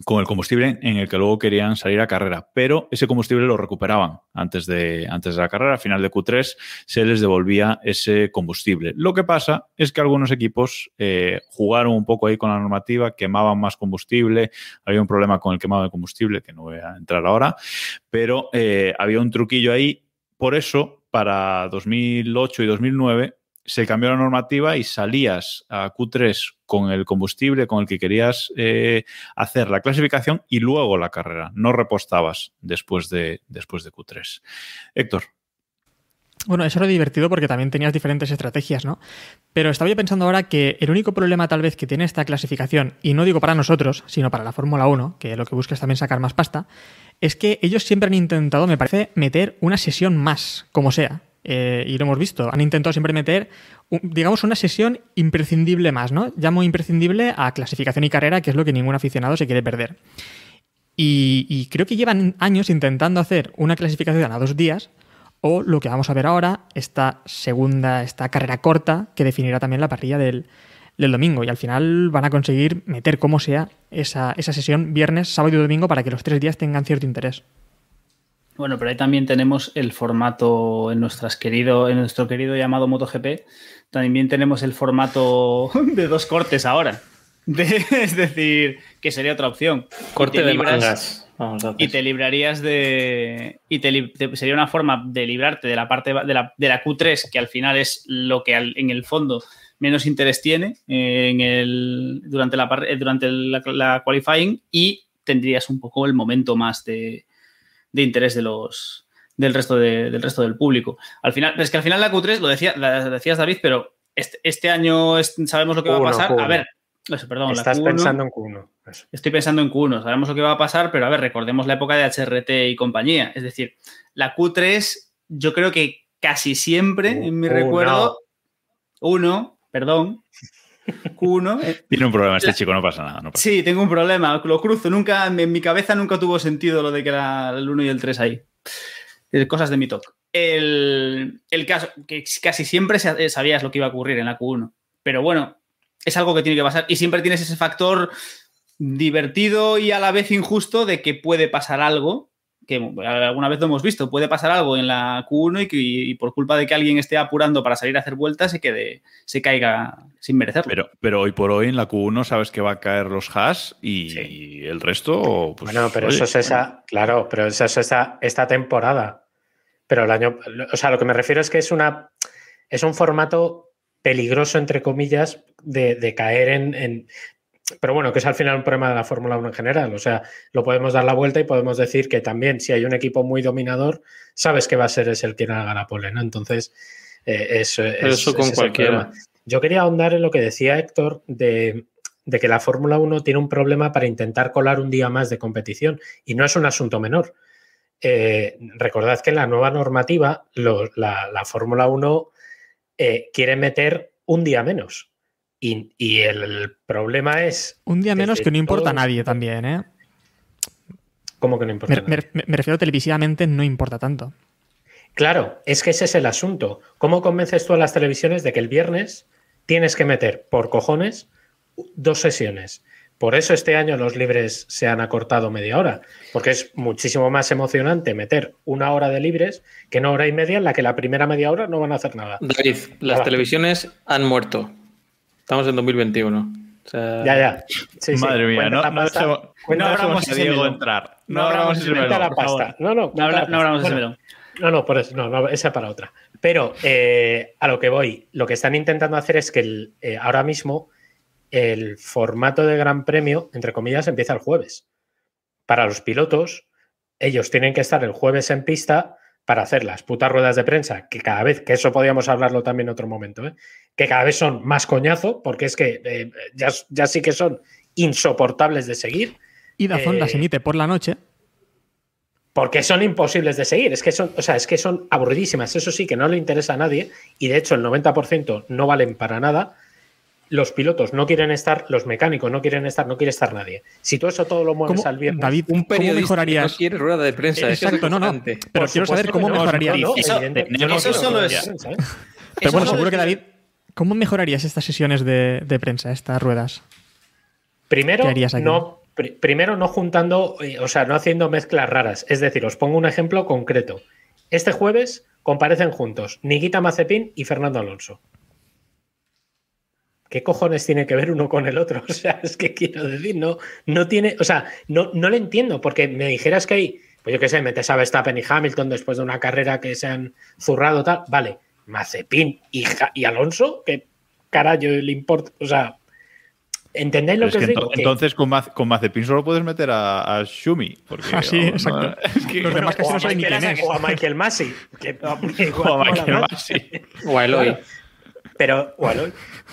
con el combustible en el que luego querían salir a carrera, pero ese combustible lo recuperaban antes de, antes de la carrera. Al final de Q3 se les devolvía ese combustible. Lo que pasa es que algunos equipos eh, jugaron un poco ahí con la normativa, quemaban más combustible, había un problema con el quemado de combustible, que no voy a entrar ahora, pero eh, había un truquillo ahí. Por eso, para 2008 y 2009 se cambió la normativa y salías a Q3 con el combustible con el que querías eh, hacer la clasificación y luego la carrera. No repostabas después de, después de Q3. Héctor. Bueno, eso era divertido porque también tenías diferentes estrategias, ¿no? Pero estaba yo pensando ahora que el único problema tal vez que tiene esta clasificación, y no digo para nosotros, sino para la Fórmula 1, que lo que busca es también sacar más pasta, es que ellos siempre han intentado, me parece, meter una sesión más, como sea. Eh, y lo hemos visto, han intentado siempre meter, digamos, una sesión imprescindible más, ¿no? Llamo imprescindible a clasificación y carrera, que es lo que ningún aficionado se quiere perder. Y, y creo que llevan años intentando hacer una clasificación a dos días, o lo que vamos a ver ahora, esta segunda, esta carrera corta que definirá también la parrilla del, del domingo. Y al final van a conseguir meter como sea esa, esa sesión viernes, sábado y domingo para que los tres días tengan cierto interés. Bueno, pero ahí también tenemos el formato en, nuestras querido, en nuestro querido llamado MotoGP. También tenemos el formato [LAUGHS] de dos cortes ahora. De- es decir, que sería otra opción. Corte de libras- mangas. Vamos a hacer. Y te librarías de. Y te, li- te- sería una forma de librarte de la parte de la, de la Q3, que al final es lo que al- en el fondo menos interés tiene eh, en el, durante, la, eh, durante la, la qualifying, y tendrías un poco el momento más de, de interés de los del resto, de- del resto del público. Al final, es que al final la Q3, lo, decía, la decías David, pero este, este año es- sabemos lo que va a Q1, pasar. Q1. A ver, eso, perdón, la Estás Q1 pensando en Q1. Eso. Estoy pensando en Q1, sabemos lo que va a pasar, pero a ver, recordemos la época de HRT y compañía. Es decir, la Q3, yo creo que casi siempre, en mi Q1. recuerdo, uno, perdón, Q1. eh, Tiene un problema este La- chico, no pasa nada. No pasa Sí, tengo un problema, lo cruzo, nunca, en mi cabeza nunca tuvo sentido lo de que era el 1 y el 3 ahí. Eh, Cosas de mi talk. El, el caso, que casi siempre eh, sabías lo que iba a ocurrir en la Q1, pero bueno, es algo que tiene que pasar y siempre tienes ese factor divertido y a la vez injusto de que puede pasar algo, que alguna vez lo hemos visto, puede pasar algo en la Q1 y, que, y por culpa de que alguien esté apurando para salir a hacer vueltas se quede, se caiga sin merecerlo. Pero, pero hoy por hoy en la Q1 sabes que va a caer los hash y el resto. Pues, bueno, pero oye, eso es esa, claro, pero eso es esta, esta temporada. Pero el año, o sea, lo que me refiero es que es una, es un formato peligroso, entre comillas, de, de caer en, en- Pero bueno, que es al final un problema de la Fórmula 1 en general. O sea, lo podemos dar la vuelta y podemos decir que también, si hay un equipo muy dominador, sabes que va a ser ese el quien haga la pole, ¿no? Entonces, eh, eso, Pero es- con es cualquiera. problema. Yo quería ahondar en lo que decía Héctor de, de que la Fórmula 1 tiene un problema para intentar colar un día más de competición y no es un asunto menor. Eh, recordad que en la nueva normativa lo- la, la Fórmula 1 eh, quiere meter un día menos y, y el, el problema es Un día menos que no importa a nadie también, ¿eh? como que no importa. Me, nada. me- me refiero televisivamente, no importa tanto. Claro, es que ese es el asunto. ¿Cómo convences tú a las televisiones de que el viernes tienes que meter por cojones dos sesiones? Por eso este año los libres se han acortado media hora, porque es muchísimo más emocionante meter una hora de libres que una hora y media en la que la primera media hora no van a hacer nada. David, las televisiones han muerto. Estamos en 2021. O sea, Ya, ya. Sí, sí. Madre mía, no, no dejemos- no Diego entrar. No abramos ese melón, la pasta. No, no, No, habla- no hablamos de ese Bueno, melón. No, no, por eso, no, no, esa para otra. Pero eh, a lo que voy, lo que están intentando hacer es que el, eh, ahora mismo el formato de Gran Premio, entre comillas, empieza el jueves. Para los pilotos, ellos tienen que estar el jueves en pista para hacer las putas ruedas de prensa, que cada vez, que eso podíamos hablarlo también en otro momento, ¿eh? que cada vez son más coñazo, porque es que eh, ya, ya sí que son insoportables de seguir. Y Dazón Eh, las emite por la noche. Porque son imposibles de seguir. Es que son, o sea, es que son aburridísimas. Eso sí que no le interesa a nadie. Y de hecho, el 90% no valen para nada. Los pilotos no quieren estar, los mecánicos no quieren estar, no quiere estar nadie. Si tú eso todo lo mueves ¿Cómo- al viernes. David, un ¿cómo periodista mejorarías? que no quiere rueda de prensa. es que es Exacto, no, no. Pero Por quiero saber cómo no, mejorarías. no, no, Eso- evidente- yo no eso solo es- prensa, ¿eh? Pero bueno, seguro que David, ¿cómo mejorarías estas sesiones de, de prensa, estas ruedas? Primero, ¿Qué harías aquí? no, pri- primero no juntando, eh, o sea, no haciendo mezclas raras. Es decir, os pongo un ejemplo concreto. Este jueves comparecen juntos Nikita Mazepin y Fernando Alonso. ¿Qué cojones tiene que ver uno con el otro? [LAUGHS] O sea, es que quiero decir, no, no tiene, o sea, no, no lo entiendo, porque me dijeras que hay, pues yo qué sé, metes a Verstappen y Hamilton después de una carrera que se han zurrado tal, vale, Mazepin y, Alonso, ¿qué carajo le importa? O sea, ¿entendéis lo es que que os digo? ento- Que- entonces con, Maz- con Mazepin solo puedes meter a, a Shumi. Porque, [LAUGHS] Ah, sí, exacto. no, [LAUGHS] es que- Los demás casi o, no a saben ni quién es. o a Michael Massey. Que, que a Michael. Masi. O a Eloy. Pero, bueno,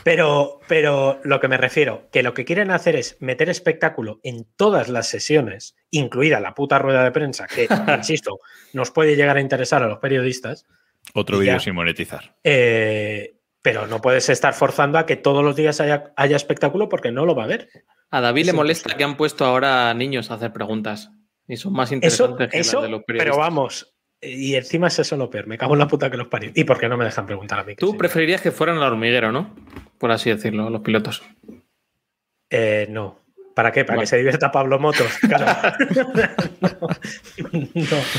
pero, pero lo que me refiero, que lo que quieren hacer es meter espectáculo en todas las sesiones, incluida la puta rueda de prensa, que, [LAUGHS] insisto, nos puede llegar a interesar a los periodistas, Otro vídeo sin monetizar. eh, pero no puedes estar forzando a que todos los días haya, haya espectáculo porque no lo va a haber. A David Es le molesta imposible. que han puesto ahora a niños a hacer preguntas. Y son más Eso, interesantes que eso las de los periodistas. pero vamos, y encima es eso lo peor, me cago en la puta que los parió. ¿Y por qué no me dejan preguntar a mí? Tú preferirías que fueran al hormiguero, ¿no? Por así decirlo, los pilotos. Eh, no. ¿Para qué? ¿Para que se divierta Pablo Motos? [LAUGHS]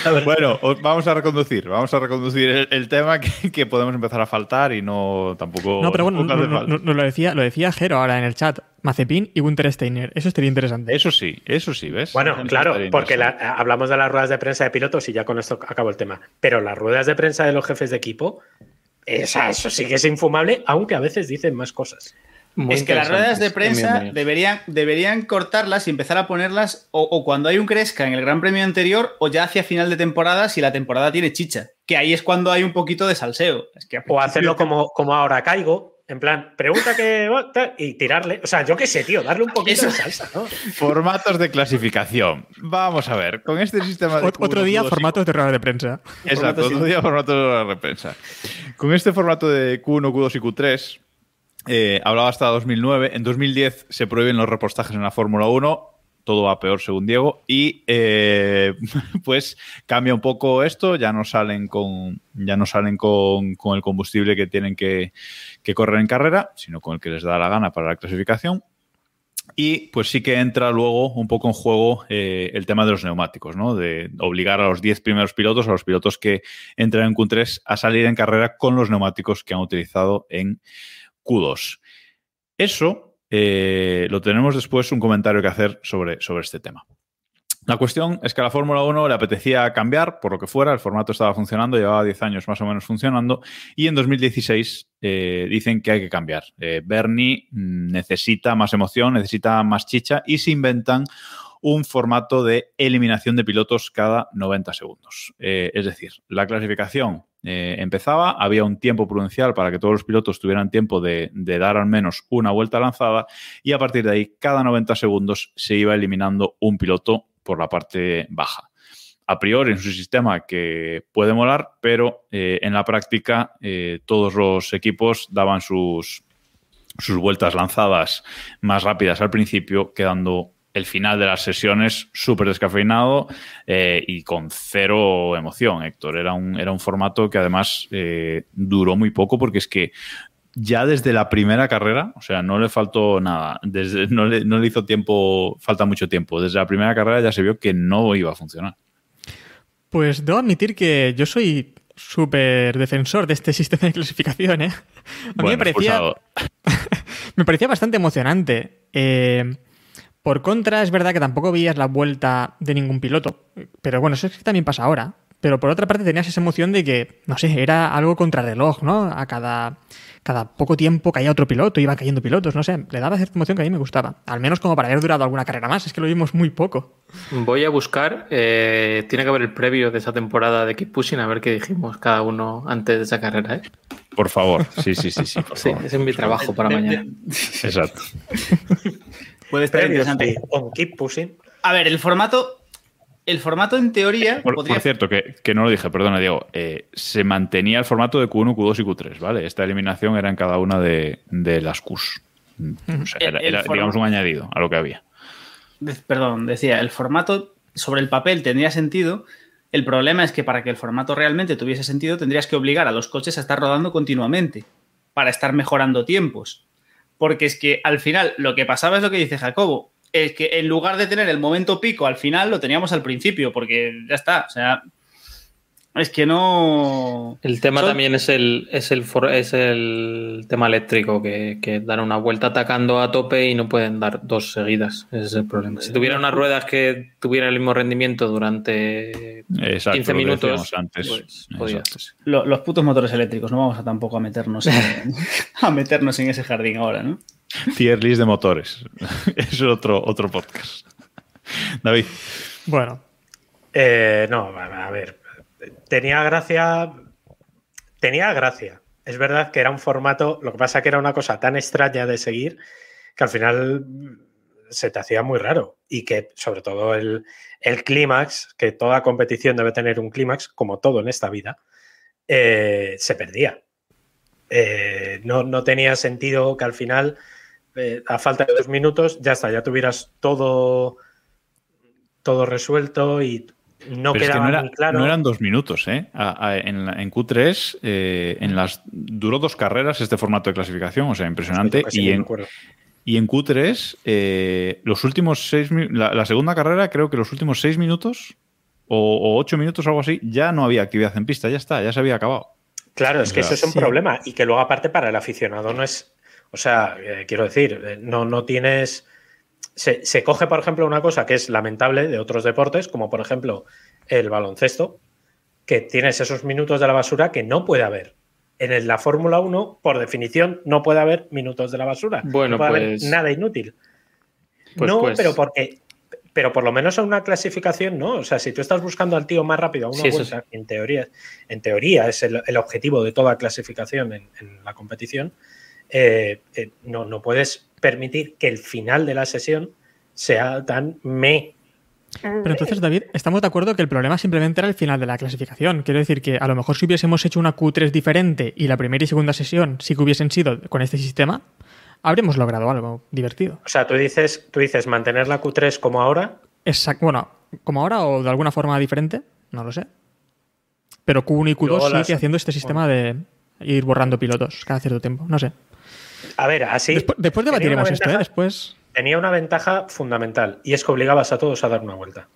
Claro. bueno, vamos a reconducir, vamos a reconducir el, tema que, podemos empezar a faltar y no tampoco. No, pero bueno, no, lo decía, lo decía Jero ahora en el chat. Mazepin y Gunter Steiner. Eso estaría interesante. Eso sí, eso sí, ¿ves? Bueno, claro, porque hablamos de las ruedas de prensa de pilotos y ya con esto acabo el tema. Pero las ruedas de prensa de los jefes de equipo, eso sí que es infumable, aunque a veces dicen más cosas es que las ruedas de prensa deberían, deberían cortarlas y empezar a ponerlas o, cuando hay un Cresca en el Gran Premio anterior o ya hacia final de temporada si la temporada tiene chicha. Que ahí es cuando hay un poquito de salseo. o hacerlo [LAUGHS] como, como ahora caigo, en plan, pregunta que [LAUGHS] y tirarle. O sea, yo qué sé, tío, darle un poquito de salsa, ¿no? [LAUGHS] Formatos de clasificación. Vamos a ver, con este sistema de. Otro día, formatos de rueda de prensa. Exacto, otro día, formatos de rueda de prensa. Con este formato de Q1, Q2 y Q3 eh, hablaba hasta 2009. En 2010 se prohíben los repostajes en la Fórmula 1. Todo va peor según Diego. Y eh, [LAUGHS] pues cambia un poco esto. Ya no salen con, ya no salen con, el combustible que tienen que, correr en carrera, sino con el que les da la gana para la clasificación. Y pues sí que entra luego un poco en juego eh, el tema de los neumáticos, ¿no? De obligar a los 10 primeros pilotos, a los pilotos que entran en Q3, a salir en carrera con los neumáticos que han utilizado en Q2. Eso eh, lo tenemos después un comentario que hacer sobre, sobre este tema. La cuestión es que a la Fórmula 1 le apetecía cambiar, por lo que fuera, el formato estaba funcionando, llevaba 10 años más o menos funcionando, y en 2016 eh, dicen que hay que cambiar. Eh, Bernie necesita más emoción, necesita más chicha, y se inventan un formato de eliminación de pilotos cada 90 segundos. es decir, la clasificación eh, empezaba, había un tiempo prudencial para que todos los pilotos tuvieran tiempo de, dar al menos una vuelta lanzada y a partir de ahí, cada 90 segundos se iba eliminando un piloto por la parte baja. A priori en su sistema que puede molar, pero eh, en la práctica eh, todos los equipos daban sus, sus vueltas lanzadas más rápidas al principio, quedando el final de las sesiones súper descafeinado eh, y con cero emoción, Héctor. Era un, era un formato que además eh, duró muy poco porque es que ya desde la primera carrera, o sea, no le faltó nada, desde, no, le, no le hizo tiempo, falta mucho tiempo. Desde la primera carrera ya se vio que no iba a funcionar. Pues debo admitir que yo soy súper defensor de este [LAUGHS] sistema de clasificación, ¿eh? A mí me parecía. [LAUGHS] me parecía bastante emocionante. Eh, por contra, es verdad que tampoco veías la vuelta de ningún piloto. Pero bueno, eso es que también pasa ahora. Pero por otra parte tenías esa emoción de que, no sé, era algo contrarreloj, ¿no? A cada, cada poco tiempo caía otro piloto, iban cayendo pilotos, no sé. Le daba cierta emoción que a mí me gustaba. Al menos como para haber durado alguna carrera más. Es que lo vimos muy poco. Voy a buscar, eh, tiene que haber el previo de esa temporada de Keep Pushing, a ver qué dijimos cada uno antes de esa carrera, ¿eh? Por favor, sí, sí, sí, sí. sí, ese es mi trabajo para mañana. Exacto. [LAUGHS] Puede estar interesante. keep pushing. A ver, el formato. El formato en teoría. Por, cierto, que, no lo dije, perdona, Diego. Eh, se mantenía el formato de Q1, Q2 y Q3, ¿vale? Esta eliminación era en cada una de, las Qs. era, digamos, un añadido a lo que había. Perdón, decía, el formato sobre el papel tendría sentido. El problema es que para que el formato realmente tuviese sentido, tendrías que obligar a los coches a estar rodando continuamente para estar mejorando tiempos. Porque es que al final lo que pasaba es lo que dice Jacobo, es que en lugar de tener el momento pico al final, lo teníamos al principio, porque ya está, o sea, es que no. El tema también es el, es el, es el tema eléctrico, que, que, dan una vuelta atacando a tope y no pueden dar dos seguidas. Ese es el problema. Si tuvieran unas ruedas que tuvieran el mismo rendimiento durante 15 minutos, antes. Pues, los putos motores eléctricos, no vamos a tampoco a meternos en, [LAUGHS] a meternos en ese jardín ahora, ¿no? Tier list de motores. [LAUGHS] es otro, otro podcast. David. Bueno. Eh, no, a ver tenía gracia. Tenía gracia. Es verdad que era un formato, lo que pasa que era una cosa tan extraña de seguir que al final se te hacía muy raro. Y que sobre todo el, clímax, que toda competición debe tener un clímax, como todo en esta vida, eh, se perdía. Eh, no, tenía sentido que al final, eh, a falta de dos minutos, ya está, ya tuvieras todo, todo resuelto y no quedaba claro. No eran dos minutos, ¿eh? en, Q3, eh, en las, duró dos carreras este formato de clasificación, o sea, impresionante. y, en, Y en Q3, eh, los últimos seis la, la, segunda carrera, creo que los últimos seis minutos o, o, ocho minutos o algo así, ya no había actividad en pista, ya está, ya se había acabado. Claro, es que eso es un sí. problema. Y que luego, aparte, para el aficionado no es. O sea, eh, quiero decir, eh, no, no tienes. Se, se, coge, por ejemplo, una cosa que es lamentable de otros deportes, como por ejemplo el baloncesto, que tienes esos minutos de la basura que no puede haber. En la Fórmula 1, por definición, no puede haber minutos de la basura. Bueno, no puede pues, haber nada inútil. Pues, no, pues, pero porque. Pero por lo menos en una clasificación, ¿no? O sea, si tú estás buscando al tío más rápido a una Sí, vuelta, en teoría, en teoría es el, el objetivo de toda clasificación en, en la competición, eh, eh, no, no puedes permitir que el final de la sesión sea tan me. Pero entonces, David, estamos de acuerdo que el problema simplemente era el final de la clasificación. Quiero decir que a lo mejor si hubiésemos hecho una Q3 diferente y la primera y segunda sesión sí que hubiesen sido con este sistema, habríamos logrado algo divertido. O sea, tú dices, tú dices mantener la Q3 como ahora. Exacto. Bueno, como ahora o de alguna forma diferente, no lo sé. Pero Q1 y Q2 Luego sigue las- haciendo este sistema de ir borrando pilotos cada cierto tiempo. No sé. A ver, así. Después, después debatiremos esto, ¿eh? Después. Tenía una ventaja fundamental y es que obligabas a todos a dar una vuelta.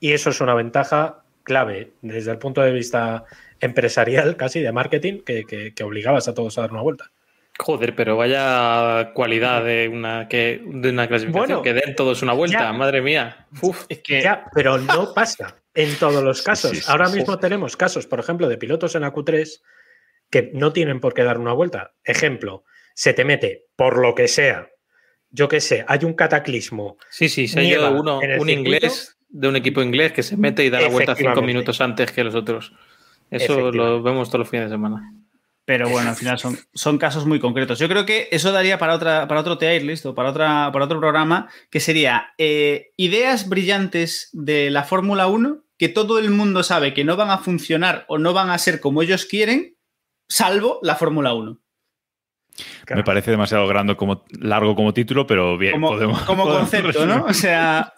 Y eso es una ventaja clave desde el punto de vista empresarial, casi de marketing, que, que- que obligabas a todos a dar una vuelta. Joder, pero vaya cualidad de una, que, de una clasificación Bueno, que den todos una vuelta, ya. madre mía. Uf, Es que Ya, pero no pasa en todos los casos. Sí, sí, Ahora sí. mismo tenemos casos, por ejemplo, de pilotos en la Q3 que no tienen por qué dar una vuelta. Ejemplo, se te mete por lo que sea. Yo qué sé, hay un cataclismo. sí, sí, se ido uno, un circuito. inglés de un equipo inglés que se mete y da la vuelta cinco minutos antes que los otros. Eso lo vemos todos los fines de semana. Pero bueno, al final son, son casos muy concretos. Yo creo que eso daría para, otra, para otro tier list o para, otra, para otro programa, que sería eh, ideas brillantes de la Fórmula 1 que todo el mundo sabe que no van a funcionar o no van a ser como ellos quieren, salvo la Fórmula 1. Claro. Me parece demasiado grande como, largo como título, pero bien, Como, podemos. como podemos concepto, ¿no? O sea,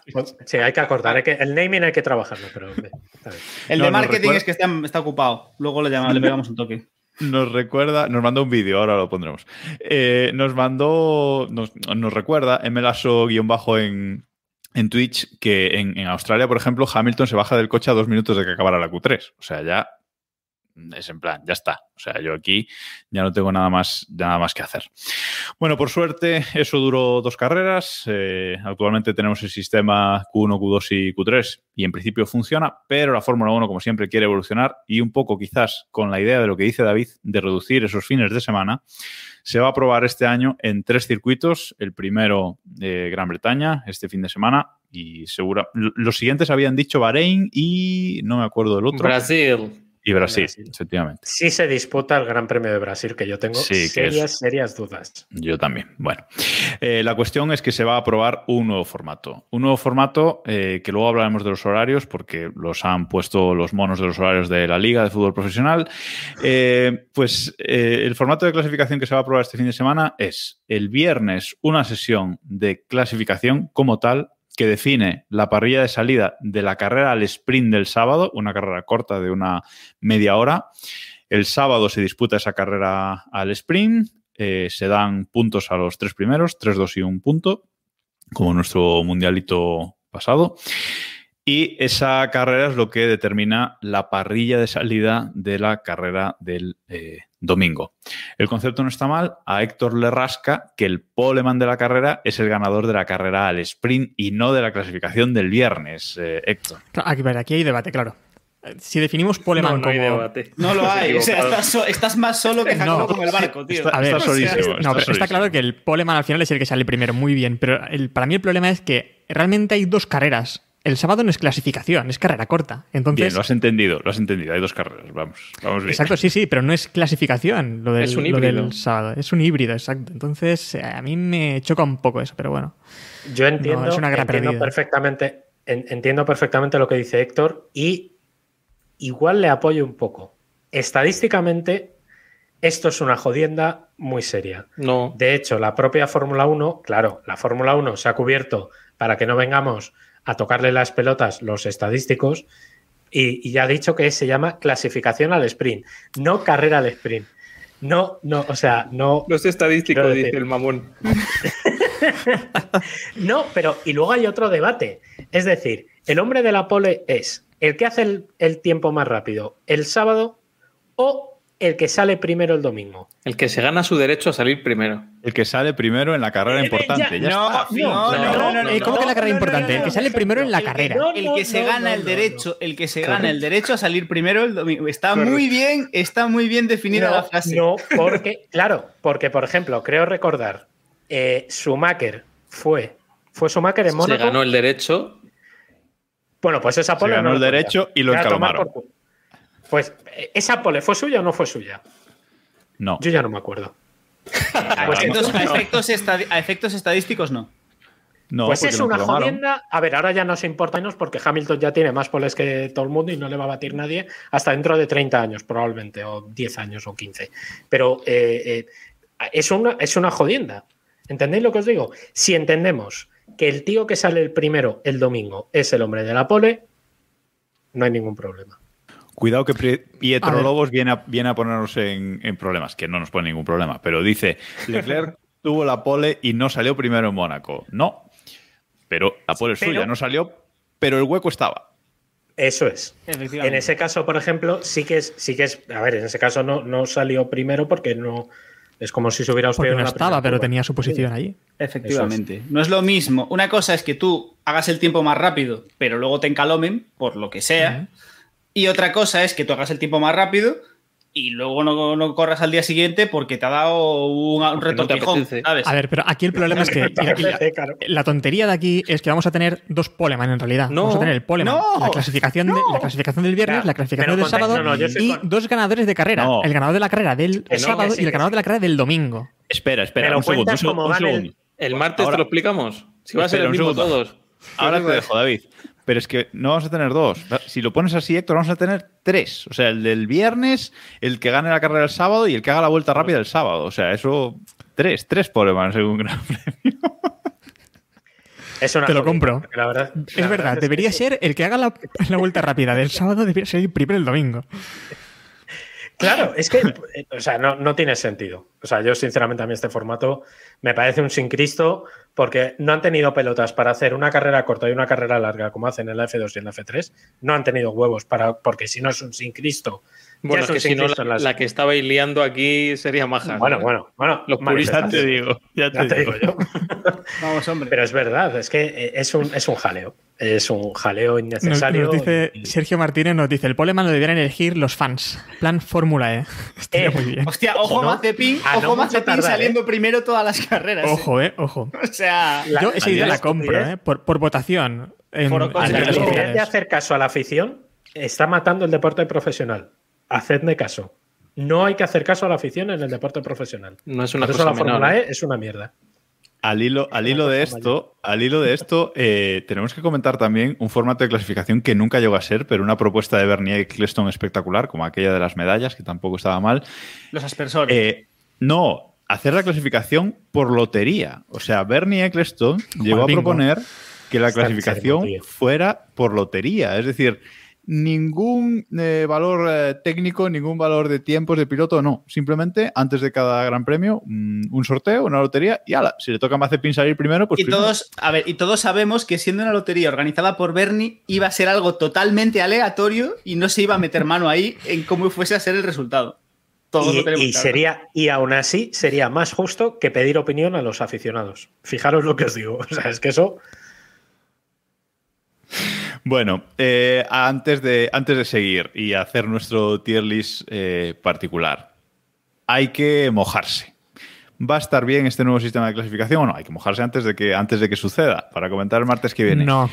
Sí, hay que acordar. hay que- el naming hay que trabajarlo, pero bien, está bien. el No, de no, marketing recuerda- es que está, está ocupado. Luego le, llamamos, le pegamos un toque. Nos recuerda, nos mandó un vídeo, ahora lo pondremos. Eh, nos mandó, nos, nos recuerda Melaso-bajo en, en Twitch que en, en Australia, por ejemplo, Hamilton se baja del coche a dos minutos de que acabara la Q3. O sea, ya es en plan, ya está. O sea, yo aquí ya no tengo nada más, nada más que hacer. Bueno, por suerte, eso duró dos carreras. Eh, actualmente tenemos el sistema Q1, Q2 y Q3 y en principio funciona, pero la Fórmula 1, como siempre, quiere evolucionar y un poco quizás con la idea de lo que dice David de reducir esos fines de semana, se va a probar este año en tres circuitos. El primero de Gran Bretaña, este fin de semana, y segura. Los siguientes habían dicho Bahrein y no me acuerdo del otro. Brasil. Y Brasil, Brasil. efectivamente. Sí se disputa el Gran Premio de Brasil, que yo tengo Sí, serias, es- serias dudas. Yo también. Bueno, Eh, la cuestión es que se va a probar un nuevo formato. Un nuevo formato eh, que luego hablaremos de los horarios porque los han puesto los monos de los horarios de la Liga de Fútbol Profesional. Eh, pues el formato de clasificación que se va a probar este fin de semana es el viernes una sesión de clasificación como tal que define la parrilla de salida de la carrera al sprint del sábado, una carrera corta de una media hora. El sábado se disputa esa carrera al sprint, eh, se dan puntos a los tres primeros, tres, dos y un punto, como nuestro mundialito pasado. Y esa carrera es lo que determina la parrilla de salida de la carrera del eh, domingo. El concepto no está mal. A Héctor le rasca que el poleman de la carrera es el ganador de la carrera al sprint y no de la clasificación del viernes, eh, Héctor. Aquí, hay debate, claro. Si definimos Poleman No, no hay como. debate. No lo [LAUGHS] hay. O sea, estás, so- estás más solo que Jacobo No. con el barco, tío. Está- A ver, está solísimo, no, está pero está claro que el Poleman al final es el que sale primero, muy bien. Pero el- para mí el problema es que realmente hay dos carreras. El sábado no es clasificación, es carrera corta. Entonces, Bien, lo has entendido, lo has entendido. Hay dos carreras, vamos, vamos bien. Exacto, sí, sí, pero no es clasificación lo del, Es un lo híbrido. del sábado. Es un híbrido, exacto. Entonces, eh, a mí me choca un poco eso, pero bueno. Yo entiendo, No, es una gran entiendo perfectamente, en- entiendo perfectamente lo que dice Héctor y igual le apoyo un poco. Estadísticamente, esto es una jodienda muy seria. No. De hecho, la propia Fórmula 1, claro, la Fórmula 1 se ha cubierto para que no vengamos a tocarle las pelotas los estadísticos y, y ya ha dicho que se llama clasificación al sprint, no carrera al sprint. No, no, o sea, no. Los estadísticos, decir- dice el mamón. [LAUGHS] no, pero y luego hay otro debate. Es decir, el hombre de la pole es el que hace el, el tiempo más rápido el sábado o el que sale primero el domingo. El que se gana su derecho a salir primero. El que sale primero en la carrera Eh, importante. ya- ya no, está. no, no, no, no, ¿Cómo que la carrera importante? no, el que sale primero en la carrera. El que se gana el derecho, el que se gana el derecho a salir primero el domingo. Está muy bien, está muy bien definida No, la frase. no, porque, claro, porque por ejemplo, creo recordar, eh, Schumacher fue, fue Schumacher en Se Mónaco. ganó el derecho. Bueno, pues esa Se ganó no el derecho y lo encalomaron. por. Pues, ¿esa pole fue suya o no fue suya? No. Yo ya no me acuerdo. [LAUGHS] A Pues efectos, a efectos estadi- a efectos estadísticos no. No, pues es una jodienda. A ver, ahora ya no se importa menos porque Hamilton ya tiene más poles que todo el mundo y no le va a batir nadie hasta dentro de 30 años, probablemente, o 10 años o 15. Pero eh, eh, es, una, es una jodienda. ¿Entendéis lo que os digo? Si entendemos que el tío que sale el primero el domingo es el hombre de la pole, no hay ningún problema. Cuidado que Pietro. Lobos viene a, viene a ponernos en, en problemas, que no nos pone ningún problema, pero dice, Leclerc [LAUGHS] tuvo la pole y no salió primero en Mónaco. No, pero la pole es Pero- suya, no salió, pero el hueco estaba. Eso es. En ese caso, por ejemplo, sí que es, sí que es, a ver, en ese caso no, no salió primero porque no es como si se hubiera Porque no estaba, pero tenía su posición ahí. Efectivamente. No es lo mismo. Una cosa es que tú hagas el tiempo más rápido, pero luego te encalomen, por lo que sea. Y otra cosa es que tú hagas el tiempo más rápido y luego no, no corras al día siguiente porque te ha dado un, un no. A ver, pero aquí el problema es que la, tontería de aquí es que vamos a tener dos poleman en realidad. No. vamos a tener el poleman, No. la clasificación, de- la clasificación del viernes, Claro, la clasificación del sábado y con- dos ganadores de carrera. No. El ganador de la carrera del sábado sí, y el ganador sí. de la carrera del domingo. Espera, espera, un segundo, un, un el- martes Ahora- te lo explicamos. Si va a ser el mismo todos. Ahora te dejo, David. Pero es que no vamos a tener dos. Si lo pones así, Héctor, vamos a tener tres. O sea, el del viernes, el que gane la carrera el sábado y el que haga la vuelta rápida el sábado. O sea, eso. Tres, tres problemas según Gran [LAUGHS] Premio. Es una Te lo compro. La verdad, Es la verdad, es debería que- ser el que haga la, la vuelta rápida del sábado, debería ser el primero el domingo. Claro, es que, eh, o sea, no, no tiene sentido. O sea, yo sinceramente a mí este formato me parece un sin Cristo porque no han tenido pelotas para hacer una carrera corta y una carrera larga como hacen en la F2 y en la F3. No han tenido huevos para, porque si no es un sin Cristo. Bueno, es que si no, en la, las- la que estabais liando aquí sería maja. Bueno, bueno, bueno. Los puristas te digo, ya Ya te digo yo. [LAUGHS] Vamos, hombre. Pero es verdad, es que eh, es un, es un jaleo. Es un jaleo innecesario. nos dice y- Sergio Martínez, nos dice, el poleman lo debieran elegir los fans. Plan Fórmula E. [LAUGHS] Estaría Eh, muy bien. Hostia, ojo ¿no? Mazepin, A no ojo Mazepin tardar, saliendo primero todas las carreras. ¿eh? Ojo, eh, ojo. [LAUGHS] O sea, La- Yo esa idea la compro, ¿eh? Por, por votación. En, en redes Claro. estupidez de hacer caso a la afición está matando el deporte profesional. Hacedme caso. No hay que hacer caso a la afición en el deporte profesional. No es una Por eso cosa la menor. Fórmula ¿eh? E es una mierda. Al hilo, al hilo de esto, al hilo de esto, eh, tenemos que comentar también un formato de clasificación que nunca llegó a ser, pero una propuesta de Bernie Eccleston espectacular, como aquella de las medallas, que tampoco estaba mal. los aspersores. Eh, no, hacer la clasificación por lotería. O sea, Bernie Eccleston llegó a proponer que la clasificación fuera por lotería. Es decir, ningún eh, valor eh, técnico, ningún valor de tiempos de piloto, no. Simplemente antes de cada gran premio, mm, un sorteo, una lotería y ala, si le toca a Mazepin salir primero, pues y primero. todos, a ver, y todos sabemos que siendo una lotería organizada por Bernie iba a ser algo totalmente aleatorio y no se iba a meter mano ahí en cómo fuese a ser el resultado. Todos Y, lo tenemos y claro. sería, y aún así sería más justo que pedir opinión a los aficionados. Fijaros lo que os digo. [LAUGHS] O sea, es que eso. Bueno, eh, antes, de, antes de seguir y hacer nuestro tier list eh, particular, hay que mojarse. ¿Va a estar bien este nuevo sistema de clasificación o no? Hay que mojarse antes de que, antes de que suceda, para comentar el martes que viene. No.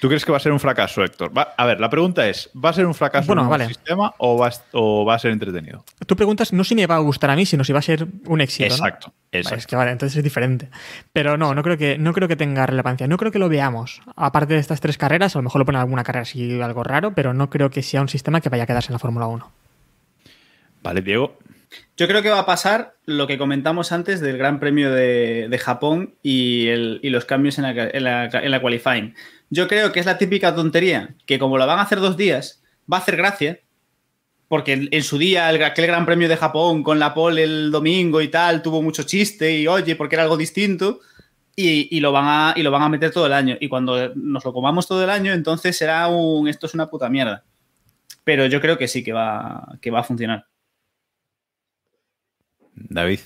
¿Tú crees que va a ser un fracaso, Héctor? Va- a ver, la pregunta es, ¿va a ser un fracaso Bueno, el nuevo vale. sistema o va, a, o va a ser entretenido? Tú preguntas no si me va a gustar a mí, sino si va a ser un éxito. ¿no? Exacto, Vale, exacto. es que vale, entonces es diferente. Pero no, no creo que, no creo que tenga relevancia. No creo que lo veamos. Aparte de estas tres carreras, a lo mejor lo ponen alguna carrera así algo raro, pero no creo que sea un sistema que vaya a quedarse en la Fórmula 1. Vale, Diego. Yo creo que va a pasar lo que comentamos antes del Gran Premio de, de Japón y, el- y los cambios en la, en, la, en la qualifying. Yo creo que es la típica tontería que como la van a hacer dos días, va a hacer gracia, porque en, en su día el, aquel Gran Premio de Japón con la pole el domingo y tal tuvo mucho chiste y oye, porque era algo distinto. Y, y lo van a, y lo van a meter todo el año. Y cuando nos lo comamos todo el año, entonces será un. Esto es una puta mierda. Pero yo creo que sí que va, que va a funcionar. David.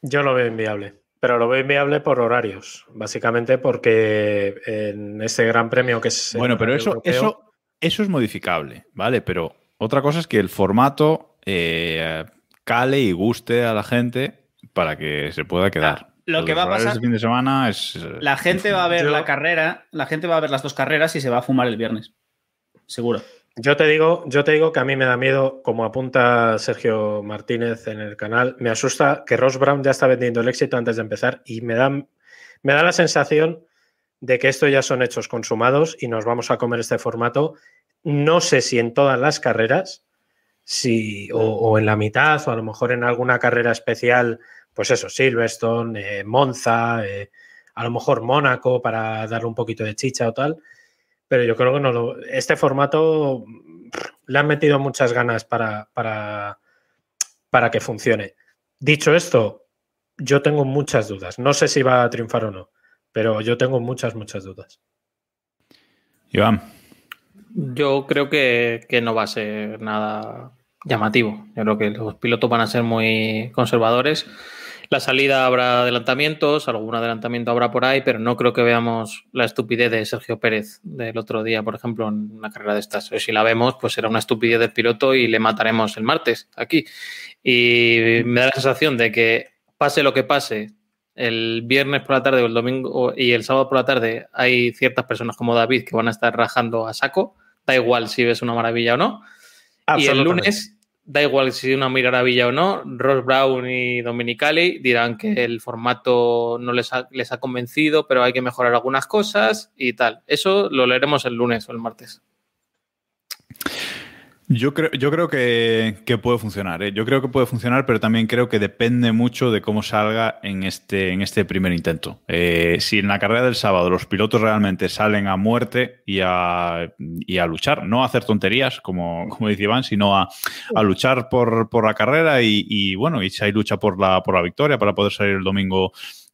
Yo lo veo inviable, pero lo veo inviable por horarios, básicamente porque en ese gran premio que es... Bueno, pero eso, europeo- eso, eso es modificable, ¿vale? Pero otra cosa es que el formato eh, cale y guste a la gente para que se pueda quedar. Lo que va a pasar- de fin de semana es. La gente va a ver Yo- la carrera, la gente va a ver las dos carreras y se va a fumar el viernes. Seguro. Yo te digo, yo te digo que a mí me da miedo, como apunta Sergio Martínez en el canal, me asusta que Ross Brown ya está vendiendo el éxito antes de empezar y me da, me da la sensación de que esto ya son hechos consumados y nos vamos a comer este formato. No sé si en todas las carreras, si, o, en la mitad, o a lo mejor en alguna carrera especial, pues eso, Silverstone, eh, Monza, eh, a lo mejor Mónaco para darle un poquito de chicha o tal pero yo creo que no lo, este formato le han metido muchas ganas para, para, para que funcione. Dicho esto, yo tengo muchas dudas. No sé si va a triunfar o no, pero yo tengo muchas, muchas dudas. Iván. Yo creo que, que no va a ser nada llamativo. Yo creo que los pilotos van a ser muy conservadores. La salida habrá adelantamientos, algún adelantamiento habrá por ahí, pero no creo que veamos la estupidez de Sergio Pérez del otro día, por ejemplo, en una carrera de estas. O si la vemos, pues será una estupidez del piloto y le mataremos el martes aquí. Y me da la sensación de que pase lo que pase, el viernes por la tarde o el domingo y el sábado por la tarde hay ciertas personas como David que van a estar rajando a saco. Da igual si ves una maravilla o no. Y el lunes, da igual si una maravilla o no, Ross Brown y Dominicali dirán que el formato no les ha, les ha convencido, pero hay que mejorar algunas cosas y tal. Eso lo leeremos el lunes o el martes. Yo creo, yo creo que, que puede funcionar. ¿eh? Yo creo que puede funcionar, pero también creo que depende mucho de cómo salga en este, en este primer intento. Eh, si en la carrera del sábado los pilotos realmente salen a muerte y a, y a luchar, no a hacer tonterías, como, como dice Iván, sino a, a luchar por, por la carrera y, y, bueno, y si hay lucha por la, por la victoria para poder salir el domingo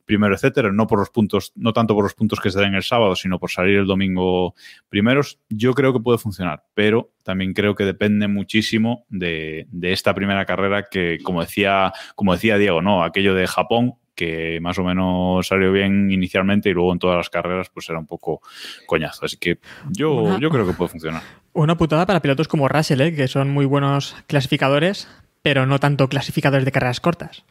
primero, etcétera, no por los puntos, no tanto por los puntos que se den el sábado, sino por salir el domingo primeros, yo creo que puede funcionar, pero también creo que depende muchísimo de, de esta primera carrera que, como decía, como decía Diego, no, aquello de Japón, que más o menos salió bien inicialmente y luego en todas las carreras pues era un poco coñazo. Así que yo, Una- yo creo que puede funcionar. Una putada para pilotos como Russell, ¿eh? que son muy buenos clasificadores, pero no tanto clasificadores de carreras cortas.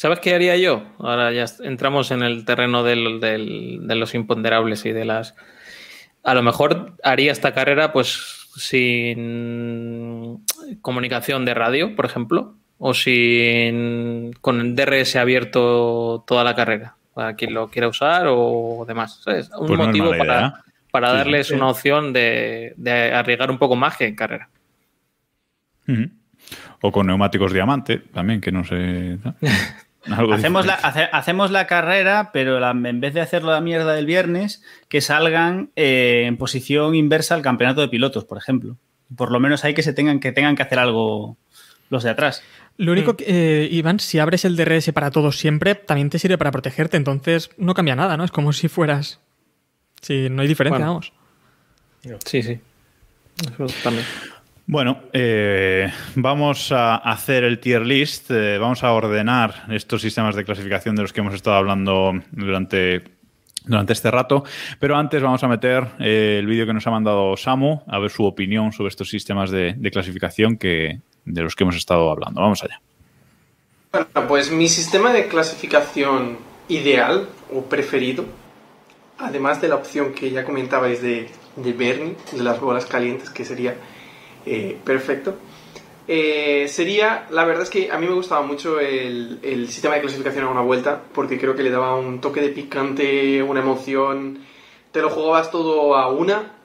¿Sabes qué haría yo? Ahora ya entramos en el terreno del- del- de los imponderables y de las... A lo mejor haría esta carrera pues sin comunicación de radio, por ejemplo, o sin con el DRS abierto toda la carrera, para quien lo quiera usar o demás. ¿sabes? Un Pues motivo para, para Sí, sí. darles una opción de, de arriesgar un poco más que en carrera. O con neumáticos diamante, también, que no sé. [LAUGHS] [LAUGHS] Algo Hacemos la, hace- hacemos la carrera, pero la- en vez de hacerlo la mierda del viernes, que salgan eh, en posición inversa al campeonato de pilotos, por ejemplo. Por lo menos hay que se tengan que tengan que hacer algo los de atrás. Lo único que, eh, Iván, si abres el DRS para todos siempre, también te sirve para protegerte, entonces no cambia nada, ¿no? Es como si fueras... Sí, no hay diferencia, Bueno. vamos. Sí, sí. Eso también. Bueno, eh, vamos a hacer el tier list, eh, vamos a ordenar estos sistemas de clasificación de los que hemos estado hablando durante, durante este rato, pero antes vamos a meter eh, el vídeo que nos ha mandado Samu, a ver su opinión sobre estos sistemas de, clasificación que, de los que hemos estado hablando. Vamos allá. Bueno, pues mi sistema de clasificación ideal o preferido, además de la opción que ya comentabais de, de Bernie, de las bolas calientes, que sería eh, perfecto, eh, sería, la verdad es que a mí me gustaba mucho el, el sistema de clasificación a una vuelta, porque creo que le daba un toque de picante, una emoción, te lo jugabas todo a una.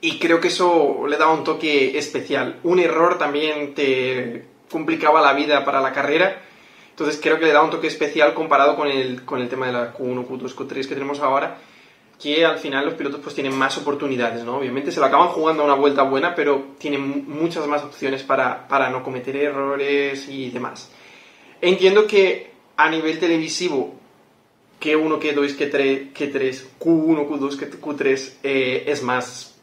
Y creo que eso le daba un toque especial. Un error también te complicaba la vida para la carrera. Entonces creo que le da un toque especial comparado con el, con el tema de la Q1, Q2, Q3 que tenemos ahora. Que al final los pilotos pues tienen más oportunidades, ¿no? Obviamente se lo acaban jugando a una vuelta buena, pero tienen muchas más opciones para, para no cometer errores y demás. Entiendo que a nivel televisivo, que 1, que 2, que 3, que 3, Q1, Q2, que Q3 eh, es más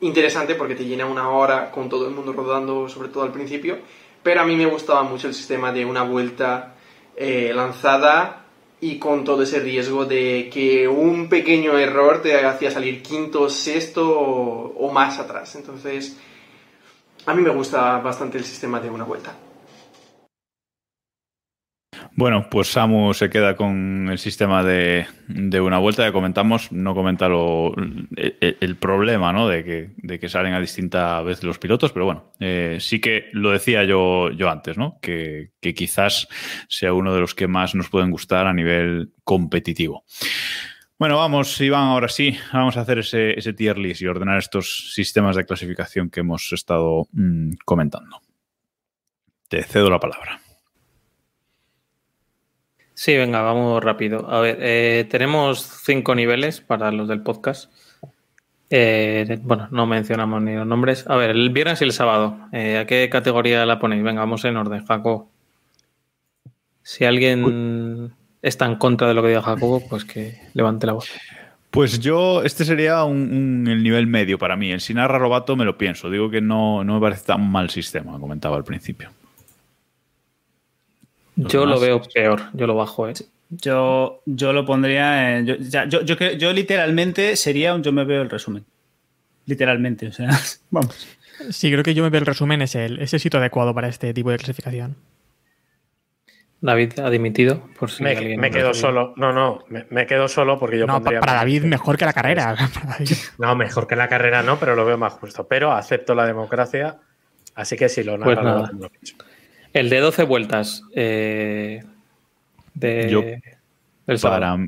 interesante porque te llena una hora con todo el mundo rodando, sobre todo al principio, pero a mí me gustaba mucho el sistema de una vuelta eh, lanzada y con todo ese riesgo de que un pequeño error te hacía salir quinto, sexto o, o más atrás. Entonces, a mí me gusta bastante el sistema de una vuelta. Bueno, pues Samu se queda con el sistema de, de una vuelta. Ya comentamos, no comenta lo, el, el problema ¿no? de, que, de, que, salen a distinta vez los pilotos, pero bueno, eh, sí que lo decía yo, yo antes, ¿no? Que, que, quizás sea uno de los que más nos pueden gustar a nivel competitivo. Bueno, vamos, Iván, ahora sí, vamos a hacer ese, ese tier list y ordenar estos sistemas de clasificación que hemos estado mmm, comentando. Te cedo la palabra. Sí, venga, vamos rápido. A ver, eh, tenemos cinco niveles para los del podcast. Eh, bueno, no mencionamos ni los nombres. A ver, el viernes y el sábado. Eh, ¿A qué categoría la ponéis? Venga, vamos en orden, Jacobo. Si alguien está en contra de lo que diga Jacobo, pues que levante la voz. Pues yo, este sería un, un, el nivel medio para mí. El Sinarra Robato me lo pienso. Digo que no, no me parece tan mal sistema, comentaba al principio. Yo lo veo peor, yo lo bajo, ¿eh? Yo, yo lo pondría. En, yo, ya, yo, yo, yo, literalmente sería un yo me veo el resumen. Literalmente, o sea, [LAUGHS] vamos. Sí, creo que yo me veo el resumen es el, es el sitio adecuado para este tipo de clasificación. David ha dimitido por si me, alguien me no quedo lo solo. No, no, me, me, quedo solo porque yo no, pondría para David mejor que la carrera. [LAUGHS] No, mejor que la carrera no, pero lo veo más justo. Pero acepto la democracia, así que si lo Pues nada. lo-. El de 12 vueltas. Eh, de, Yo- del sábado. Para,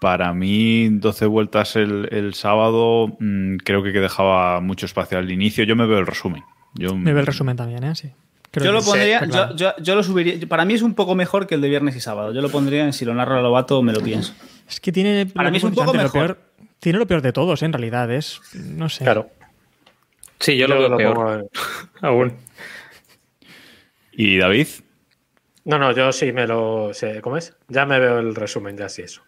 para mí, 12 vueltas el, el sábado, mmm, creo que dejaba mucho espacio al inicio. Yo me veo el resumen. Yo, Me veo el resumen también, ¿eh? Sí. Creo Yo lo pondría, claro. yo, yo, yo lo subiría. Para mí es un poco mejor que el de viernes y sábado. Yo lo pondría en si lo narro a Lobato, me lo pienso. Es que tiene. Para lo mí es un poco lo mejor. peor- tiene lo peor de todos, ¿eh? en realidad. Es. No sé. Claro. Sí, yo, lo veo peor. pongo en- [LAUGHS] Aún. ¿Y David? No, no, yo sí me lo. sé- ¿Cómo es? Ya me veo el resumen, ya sí eso.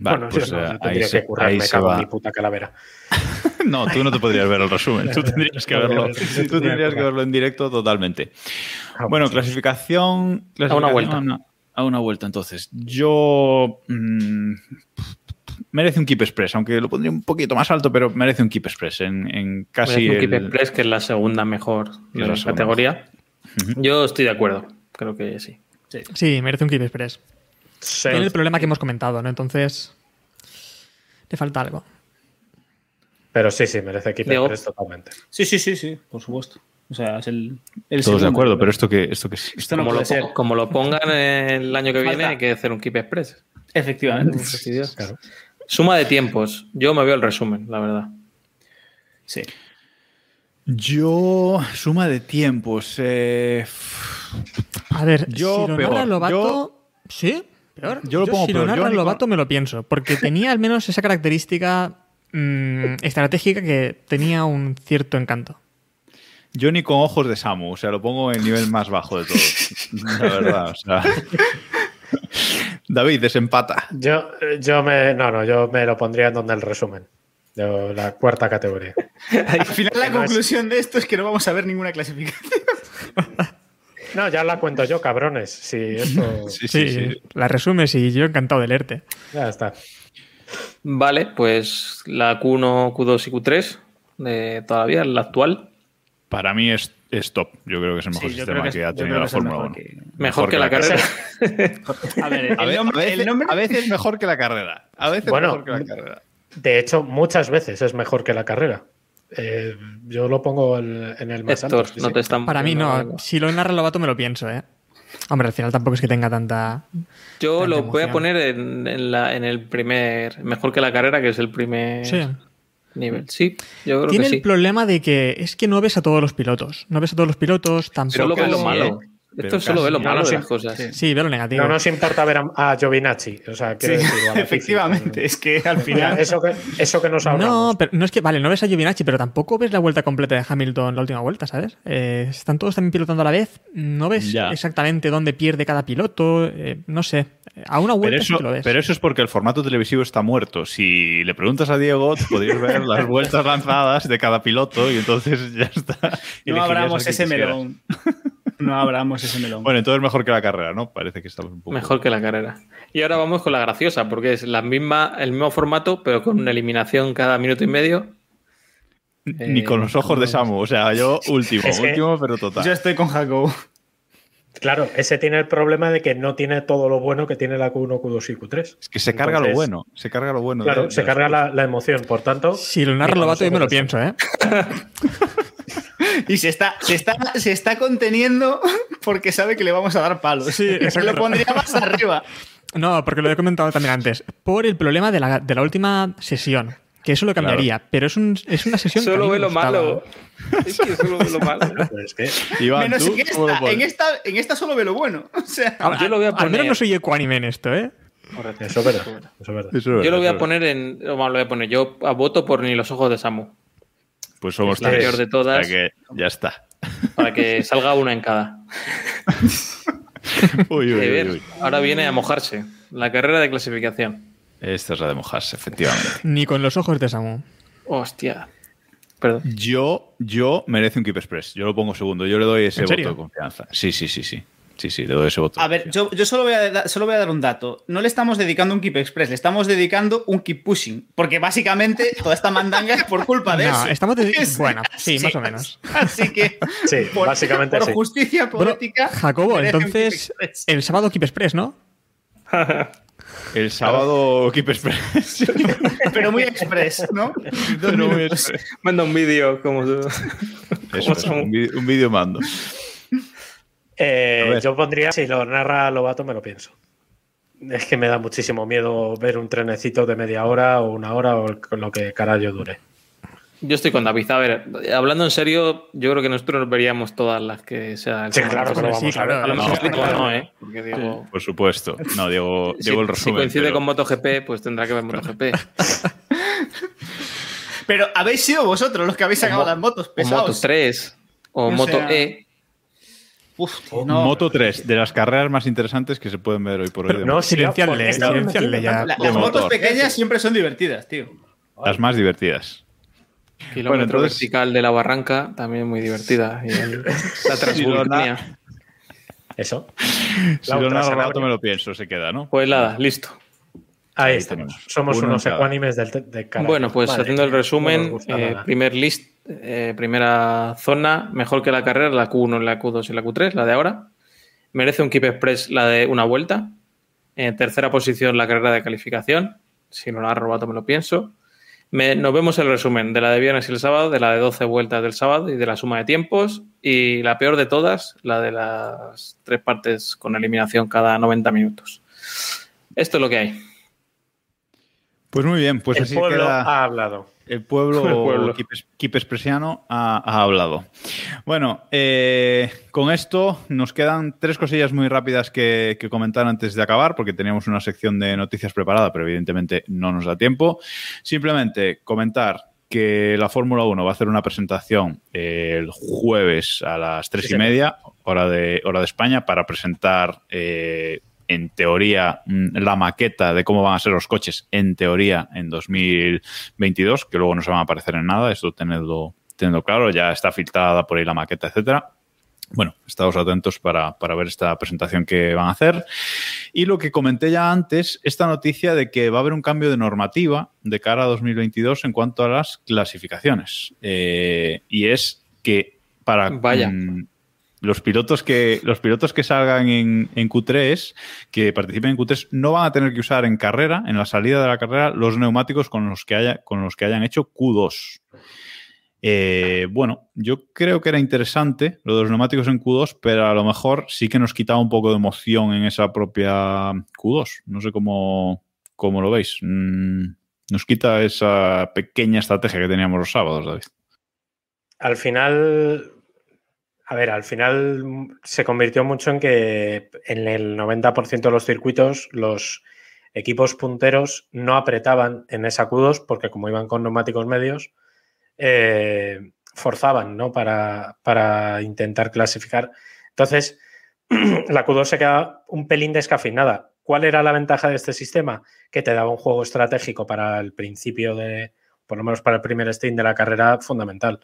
Vale, bueno, pues, sí, no, eh, yo ahí tendría se- que currar, ahí me se cago en mi puta calavera. [LAUGHS] No, tú no te podrías ver el resumen. Tú tendrías que [LAUGHS] verlo. Tú tendrías que verlo en directo totalmente. Bueno, clasificación. clasificación A una vuelta. A una, a una vuelta, entonces. Yo. mm, merece un Keep Express, aunque lo pondría un poquito más alto, pero merece un Keep Express en, en casi. Merece un Keep el- Express, que es la segunda mejor de la la Yo estoy de acuerdo. Creo que sí. Sí, merece un Keep Express. Sí. Tiene el problema que hemos comentado, ¿no? Entonces. Le falta algo. Pero sí, sí, merece Keep Diego. Express totalmente. Sí, sí, sí, sí, por supuesto. O sea, es el. el Todos de acuerdo, pero esto que, esto que sí. Esto no como, puede lo, como lo pongan el año que viene, Falta. hay que hacer un Keep Express. Efectivamente. Claro. Suma de tiempos. Yo me veo el resumen, la verdad. Sí. Yo, suma de tiempos. eh, A ver, Yo si lo peor. narra Lobato. Yo- ¿Sí? ¿Peor? Yo lo pongo si peor. lo Yo ni Lobato me lo pienso. Porque tenía al menos esa característica mm, estratégica que tenía un cierto encanto. Yo ni con ojos de Samu, o sea, lo pongo en el nivel más bajo de todos. La verdad, o sea. [LAUGHS] David, desempata. Yo, yo me. No, no, yo me lo pondría en donde el resumen. La cuarta categoría. [LAUGHS] Al final, la conclusión de esto es que no vamos a ver ninguna clasificación. [LAUGHS] No, ya la cuento yo, cabrones. Sí, esto. [LAUGHS] Sí, Sí, sí, sí. la resumes y yo encantado de leerte. Ya está. Vale, pues la Q1, Q2 y Q3 de todavía, la actual. Para mí es, es top. Yo creo que es el mejor Sí, sistema que es- que ha tenido la Fórmula mejor 1. que- Mejor, que, la carrera. A ver, veces, a veces mejor que la carrera. A veces Bueno, mejor que la carrera. De hecho, muchas veces es mejor que la carrera. Eh, yo lo pongo el- en el más Héctor, alto. sí, no sí. te están Para mí no. algo. Si lo narra Lobato me lo pienso, ¿eh? Hombre, al final tampoco es que tenga tanta. Yo Tanta lo voy a emoción. poner en, en la, en el primer, mejor que la carrera, que es el primer Sí. nivel. Sí, yo creo Tiene que el sí. problema de que es que no ves a todos los pilotos. No ves a todos los pilotos, tampoco. Solo ves lo sí, malo. Esto solo ve lo No malo nos de las cosas. sí. Sí, ve lo negativo. No nos importa ver a, a Giovinazzi. O sea, Sí, decir, [LAUGHS] efectivamente. Es que al final. eso que, eso que nos ahorramos. No, pero no es que, vale, no ves a Giovinacci, pero tampoco ves la vuelta completa de Hamilton, la última vuelta, ¿sabes? Eh, están todos también pilotando a la vez, no ves Ya. exactamente dónde pierde cada piloto, eh, no sé. A una Pero vuelta sí eso, que lo ves. pero eso es porque el formato televisivo está muerto. Si le preguntas a Diego, podrías ver las vueltas lanzadas de cada piloto y entonces ya está. No abramos ese quisieras. melón. No abramos ese melón. Bueno, entonces mejor que la carrera, ¿no? Parece que estamos un poco. Mejor que la carrera. Y ahora vamos con la graciosa, porque es la misma, el mismo formato, pero con una eliminación cada minuto y medio. Ni Eh, con los ojos de Samu. O sea, yo [LAUGHS] último, Es que- último, pero total. Yo estoy con Jacob. Claro, ese tiene el problema de que no tiene todo lo bueno que tiene la Q1, Q2 y Q3. Es que se carga lo bueno. Se carga lo bueno. Claro, de- se de carga la, la emoción. Por tanto, Si lo narra Lobato, yo me lo pienso, ¿eh? [LAUGHS] Y se está, se, está, se está conteniendo [LAUGHS] porque sabe que le vamos a dar palos. Sí, [LAUGHS] Se exacto. lo pondría más arriba. No, porque lo he comentado también antes. Por el problema de la, de la última sesión. Que eso lo cambiaría. Pero es, un- es una sesión Solo ve lo malo. Es que solo ve lo malo. es que Iván, Menos ¿tú en esta, en esta. En esta solo ve lo bueno. O sea, A- Yo lo voy a Al menos poner- no soy ecuánime en esto, ¿eh? Eso es verdad. Eso es verdad. Eso Yo lo voy eso a poner en. bueno, lo voy a poner. Yo a voto por ni los ojos de Samu. Pues somos la tres. peor de todas. Que ya está. Para que salga una en cada. [LAUGHS] Uy, uy, uy. Ahora viene a mojarse. La carrera de clasificación. Esta es la de mojarse, efectivamente. [LAUGHS] Ni con los ojos de Samu. Hostia. Perdón. Yo, yo merece un Keep Express. Yo lo pongo segundo. Yo le doy ese ¿En voto serio? de confianza. Sí, sí, sí, sí. Sí, sí, le doy ese voto. a ver, yo, yo solo, voy a, da- solo voy a dar un dato. No le estamos dedicando un Keep Express, le estamos dedicando un Keep Pushing. Porque básicamente toda esta mandanga es por culpa de No, eso. estamos Es- [LAUGHS] bueno, sí, más o menos. Así que. Sí, por, básicamente por sí. justicia Bueno, poética. Jacobo, entonces, el sábado Keep Express, ¿no? El sábado Keep Express. [LAUGHS] Pero muy express, ¿no? Pero muy express. Manda un vídeo como tú. Eso [LAUGHS] es, un vídeo mando. Eh, yo pondría, si lo narra Lobato, me lo pienso. Es que me da muchísimo miedo ver un trenecito de media hora o una hora o lo que carajo dure. Yo estoy con David. A ver, hablando en serio, yo creo que nosotros veríamos todas las que sea el Sí, claro que lo Sí, vamos a ver. A lo mejor No. ¿eh? Porque. Por supuesto. No, Diego, [LAUGHS] Si, Diego el si resumen. coincide pero- con MotoGP, pues tendrá que ver MotoGP. [LAUGHS] Pero habéis sido vosotros los que habéis sacado mo- las motos o Moto pesados. 3 o O Moto sea, E. Uf, tío, no. Moto 3, de las carreras más interesantes que se pueden ver hoy por hoy. de no, sí, Silenciarle, silenciarle ya. La- las motos pequeñas siempre son divertidas, tío. Las más divertidas. Kilómetro entonces- vertical de la barranca, también muy divertida. Y el- la Transvulcania. Eso. Si lo Sanabria. rato me lo pienso, se queda, ¿no? Pues nada, listo. Ahí Ahí estamos. tenemos. Somos Uno unos ecuánimes del de cara. Bueno, pues Madre haciendo el no resumen, eh, primer list, eh, primera zona, mejor que la carrera, la Q1, la Q2 y la Q3, la de ahora. Merece un Keep Express la de una vuelta. En tercera posición, la carrera de calificación. Si no la ha robado, me lo pienso. Me- nos vemos el resumen de la de viernes y el sábado, de la de 12 vueltas del sábado y de la suma de tiempos. Y la peor de todas, la de las tres partes con eliminación cada 90 minutos. Esto es lo que hay. Pues muy bien, pues el así pueblo queda. ha hablado. El pueblo, [LAUGHS] El pueblo. Ha, ha hablado. Bueno, eh, con esto nos quedan tres cosillas muy rápidas que, que comentar antes de acabar, porque teníamos una sección de noticias preparada, pero evidentemente no nos da tiempo. Simplemente comentar que la Fórmula 1 va a hacer una presentación el jueves a las tres y media, hora de, hora de España, para presentar eh, en teoría, mm, la maqueta de cómo van a ser los coches, en teoría, en 2022, que luego no se van a aparecer en nada, esto tenedlo, tenedlo claro, ya está filtrada por ahí la maqueta, etcétera. Bueno, estaos atentos para, para ver esta presentación que van a hacer. Y lo que comenté ya antes, esta noticia de que va a haber un cambio de normativa de cara a 2022 en cuanto a las clasificaciones. Eh, y es que para Vaya. mm, los pilotos que los pilotos que salgan en, en Q3, que participen en Q3, no van a tener que usar en carrera, en la salida de la carrera, los neumáticos con los que haya, con los que hayan hecho Q2. Eh, bueno, yo creo que era interesante lo de los neumáticos en Q2, pero a lo mejor sí que nos quitaba un poco de emoción en esa propia Q2. No sé cómo, cómo lo veis. Mm, nos quita esa pequeña estrategia que teníamos los sábados, David. Al final, A ver, al final mm, se convirtió mucho en que en el 90% de los circuitos los equipos punteros no apretaban en esa Q2 porque como iban con neumáticos medios, eh, forzaban ¿no? para, para intentar clasificar. Entonces, [CLEARS THROAT] la Q2 se queda un pelín descafinada. ¿Cuál era la ventaja de este sistema? Que te daba un juego estratégico para el principio de, por lo menos para el primer stint de la carrera, fundamental.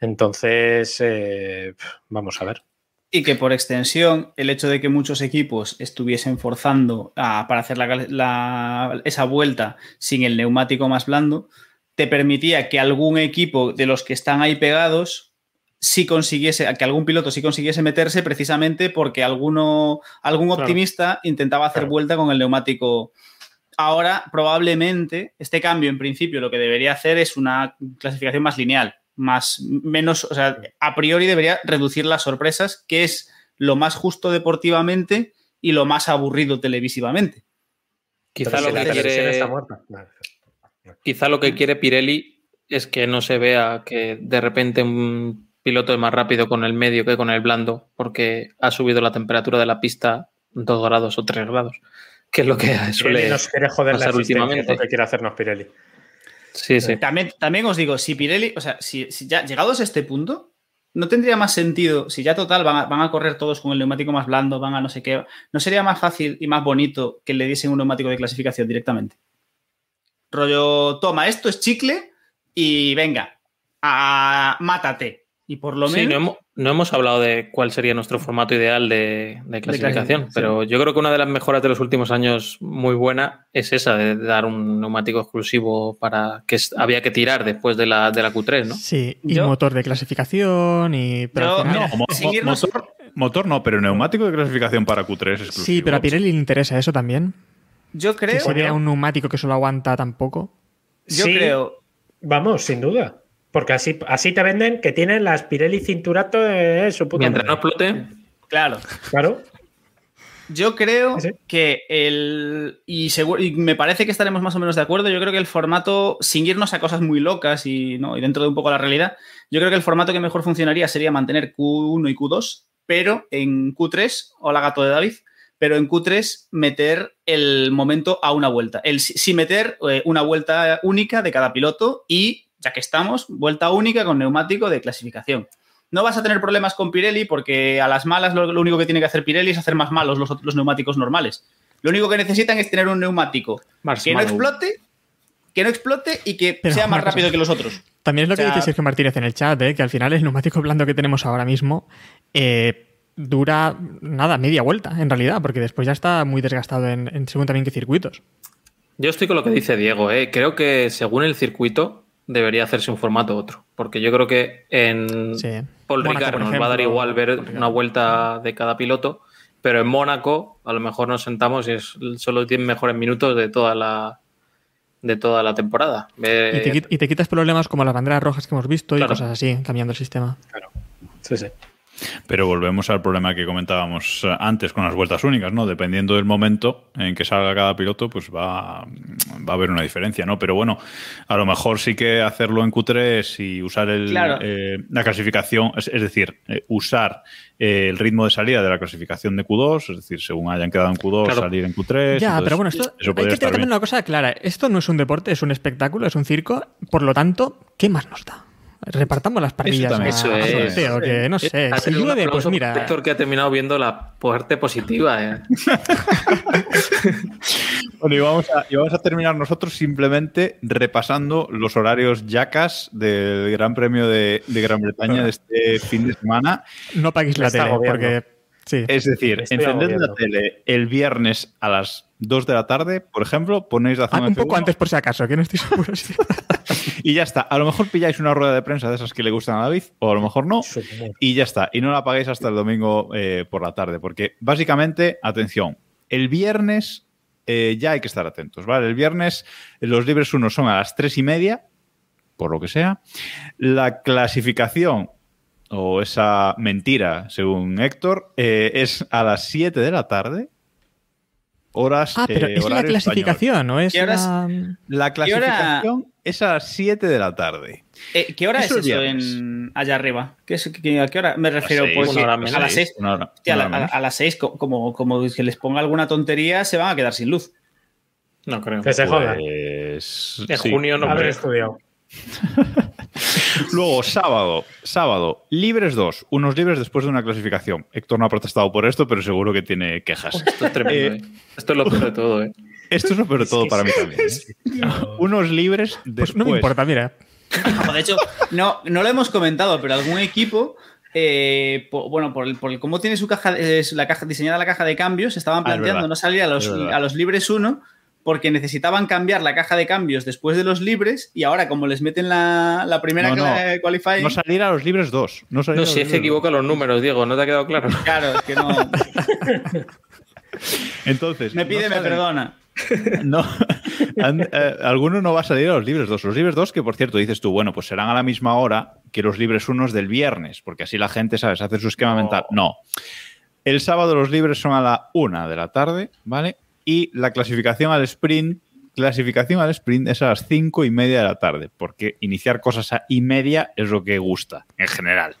Entonces, eh, vamos a ver. Y que por extensión, el hecho de que muchos equipos estuviesen forzando a- para hacer la- la- esa vuelta sin el neumático más blando, te permitía que algún equipo de los que están ahí pegados sí consiguiese, que algún piloto sí consiguiese meterse precisamente porque alguno, algún Claro. optimista intentaba hacer Claro. vuelta con el neumático. Ahora, probablemente, este cambio en principio lo que debería hacer es una clasificación más lineal, más menos, o sea, a priori debería reducir las sorpresas, que es lo más justo deportivamente y lo más aburrido televisivamente. Quizá lo, la que quiere, quizá lo que quiere Pirelli es que no se vea que de repente un piloto es más rápido con el medio que con el blando, porque ha subido la temperatura de la pista dos grados o tres grados, que es lo que Pirelli suele nos quiere joder la pasar es últimamente. lo que quiere hacernos Pirelli. Sí, sí. También, también os digo, si Pirelli, o sea, si, si ya llegados a este punto, no tendría más sentido, si ya total van a, van a correr todos con el neumático más blando, van a no sé qué, ¿no sería más fácil y más bonito que le diesen un neumático de clasificación directamente? Rollo, toma, esto es chicle y venga, a, mátate. Y por lo Sí, menos... no no hemos hablado de cuál sería nuestro formato ideal de, de clasificación, pero yo creo que una de las mejoras de los últimos años muy buena es esa, de dar un neumático exclusivo para que había que tirar después de la, de la Q3, ¿no? Sí, y Yo- motor de clasificación y... pero Yo- mira, mo- motor, motor no, pero neumático de clasificación para Q3 exclusivo. sí, pero a Pirelli le interesa eso también. Yo Que creo... se vea un neumático que solo aguanta tan poco. Yo Sí. creo... Vamos, sin duda. Porque así, así te venden que tienen las Pirelli Cinturato de su puta Mientras no explote, Claro. Claro. Yo creo Sí, que el. Y, seguro, y me parece que estaremos más o menos de acuerdo. Yo creo que el formato, sin irnos a cosas muy locas y, ¿no? y dentro de un poco la realidad, yo creo que el formato que mejor funcionaría sería mantener Q1 y Q2, pero en Q3, hola gato de David, pero en Q3 meter el momento a una vuelta. El, sí meter eh, una vuelta única de cada piloto y, ya que estamos, vuelta única con neumático de clasificación. No vas a tener problemas con Pirelli porque a las malas lo, lo único que tiene que hacer Pirelli es hacer más malos los, los neumáticos normales. Lo único que necesitan es tener un neumático que no explote, que no explote y que Pero sea más rápido que los otros. También es lo que O sea- dice Sergio Martínez en el chat, ¿eh? que al final el neumático blando que tenemos ahora mismo eh, dura nada, media vuelta en realidad, porque después ya está muy desgastado en, en según también qué circuitos. Yo estoy con lo que dice Diego, ¿eh? creo que según el circuito debería hacerse un formato u otro, porque yo creo que en Sí. Paul Mónaco, Ricard nos va a dar igual ver una vuelta de cada piloto, pero en Mónaco a lo mejor nos sentamos y es, son los 10 mejores minutos de toda la de toda la temporada. Ver- Y te, quit- y te quitas problemas como las banderas rojas que hemos visto Claro. y cosas así, cambiando el sistema. Sí, sí. Pero volvemos al problema que comentábamos eh, antes con las vueltas únicas, ¿no? Dependiendo del momento en que salga cada piloto, pues va, va a haber una diferencia, ¿no? Pero bueno, a lo mejor sí que hacerlo en Q3 y usar el, Claro. eh, la clasificación, es, es decir, eh, usar eh, el ritmo de salida de la clasificación de Q2, es decir, según hayan quedado en Q2, Claro. salir en Q3. Ya, entonces, pero bueno, esto eso hay que tener bien. una cosa clara. Esto no es un deporte, es un espectáculo, es un circo. Por lo tanto, ¿qué más nos da? Repartamos las parrillas a- Eso a es. sorteo, que no sé. Ha Si llueve, pues mira. Héctor que ha terminado viendo la parte positiva. ¿eh? [LAUGHS] Bueno, y vamos, a, y vamos a terminar nosotros simplemente repasando los horarios yacas del Gran Premio de, de Gran Bretaña de este fin de semana. No paguéis la tele, porque. Sí. Es decir, encended la tele el viernes a las 2 de la tarde, por ejemplo, ponéis la Ah, zona un poco F1 antes por si acaso, que no estoy seguro. si- [LAUGHS] [LAUGHS] y ya está. A lo mejor pilláis una rueda de prensa de esas que le gustan a David, o a lo mejor no. Y ya está. Y no la paguéis hasta el domingo eh, por la tarde. Porque básicamente, atención, el viernes eh, ya hay que estar atentos, ¿vale? El viernes los libres unos son a las tres y media, por lo que sea. La clasificación, o esa mentira, según Héctor, eh, es a las 7 de la tarde. horas. Ah, pero eh, es la clasificación, ¿no? Es ¿Qué horas- la- La clasificación es a las 7 de la tarde. Eh, ¿Qué hora Eso es es eso en, allá arriba? ¿Qué es, qué- ¿A qué hora me refiero? seis, Porque una hora a las Seis, 6. una hora- Hostia, a, hora a las 6, como, como que les ponga alguna tontería, se van a quedar sin luz. No creo. Que se jodan. Pues, En sí, junio no Haber creo. estudiado. [LAUGHS] Luego, sábado, sábado, libres 2, unos libres después de una clasificación. Héctor no ha protestado por esto, pero seguro que tiene quejas. Esto es tremendo, Eh, ¿eh? Esto es lo peor de todo, ¿eh? Esto es lo peor de todo [LAUGHS] para mí también. ¿eh? Unos libres después. Pues no me importa, mira. No, de hecho, no, no lo hemos comentado, pero algún equipo, eh, po- bueno, por, el, por el- cómo tiene su caja, eh, la caja diseñada la caja de cambios, estaban Ah, es planteando verdad. no salir a los, a los libres 1 porque necesitaban cambiar la caja de cambios después de los libres y ahora como les meten la, la primera No, no. qualifying, No salir a los libres 2. No, salir No, a los si es que equivoca los números, Diego, ¿no te ha quedado claro? [LAUGHS] claro, es que no... dos. [LAUGHS] Entonces. Me pide, no me perdona. [LAUGHS] No, han- eh, alguno no va a salir a los libres 2. Los libres 2, que por cierto dices tú, bueno, pues serán a la misma hora que los libres 1 del viernes, porque así la gente, ¿sabes?, hace su esquema mental. No. El sábado los libres son a la 1 de la tarde, ¿vale? Y la clasificación al sprint, clasificación al sprint es a las 5 y media de la tarde, porque iniciar cosas a y media es lo que gusta, en general.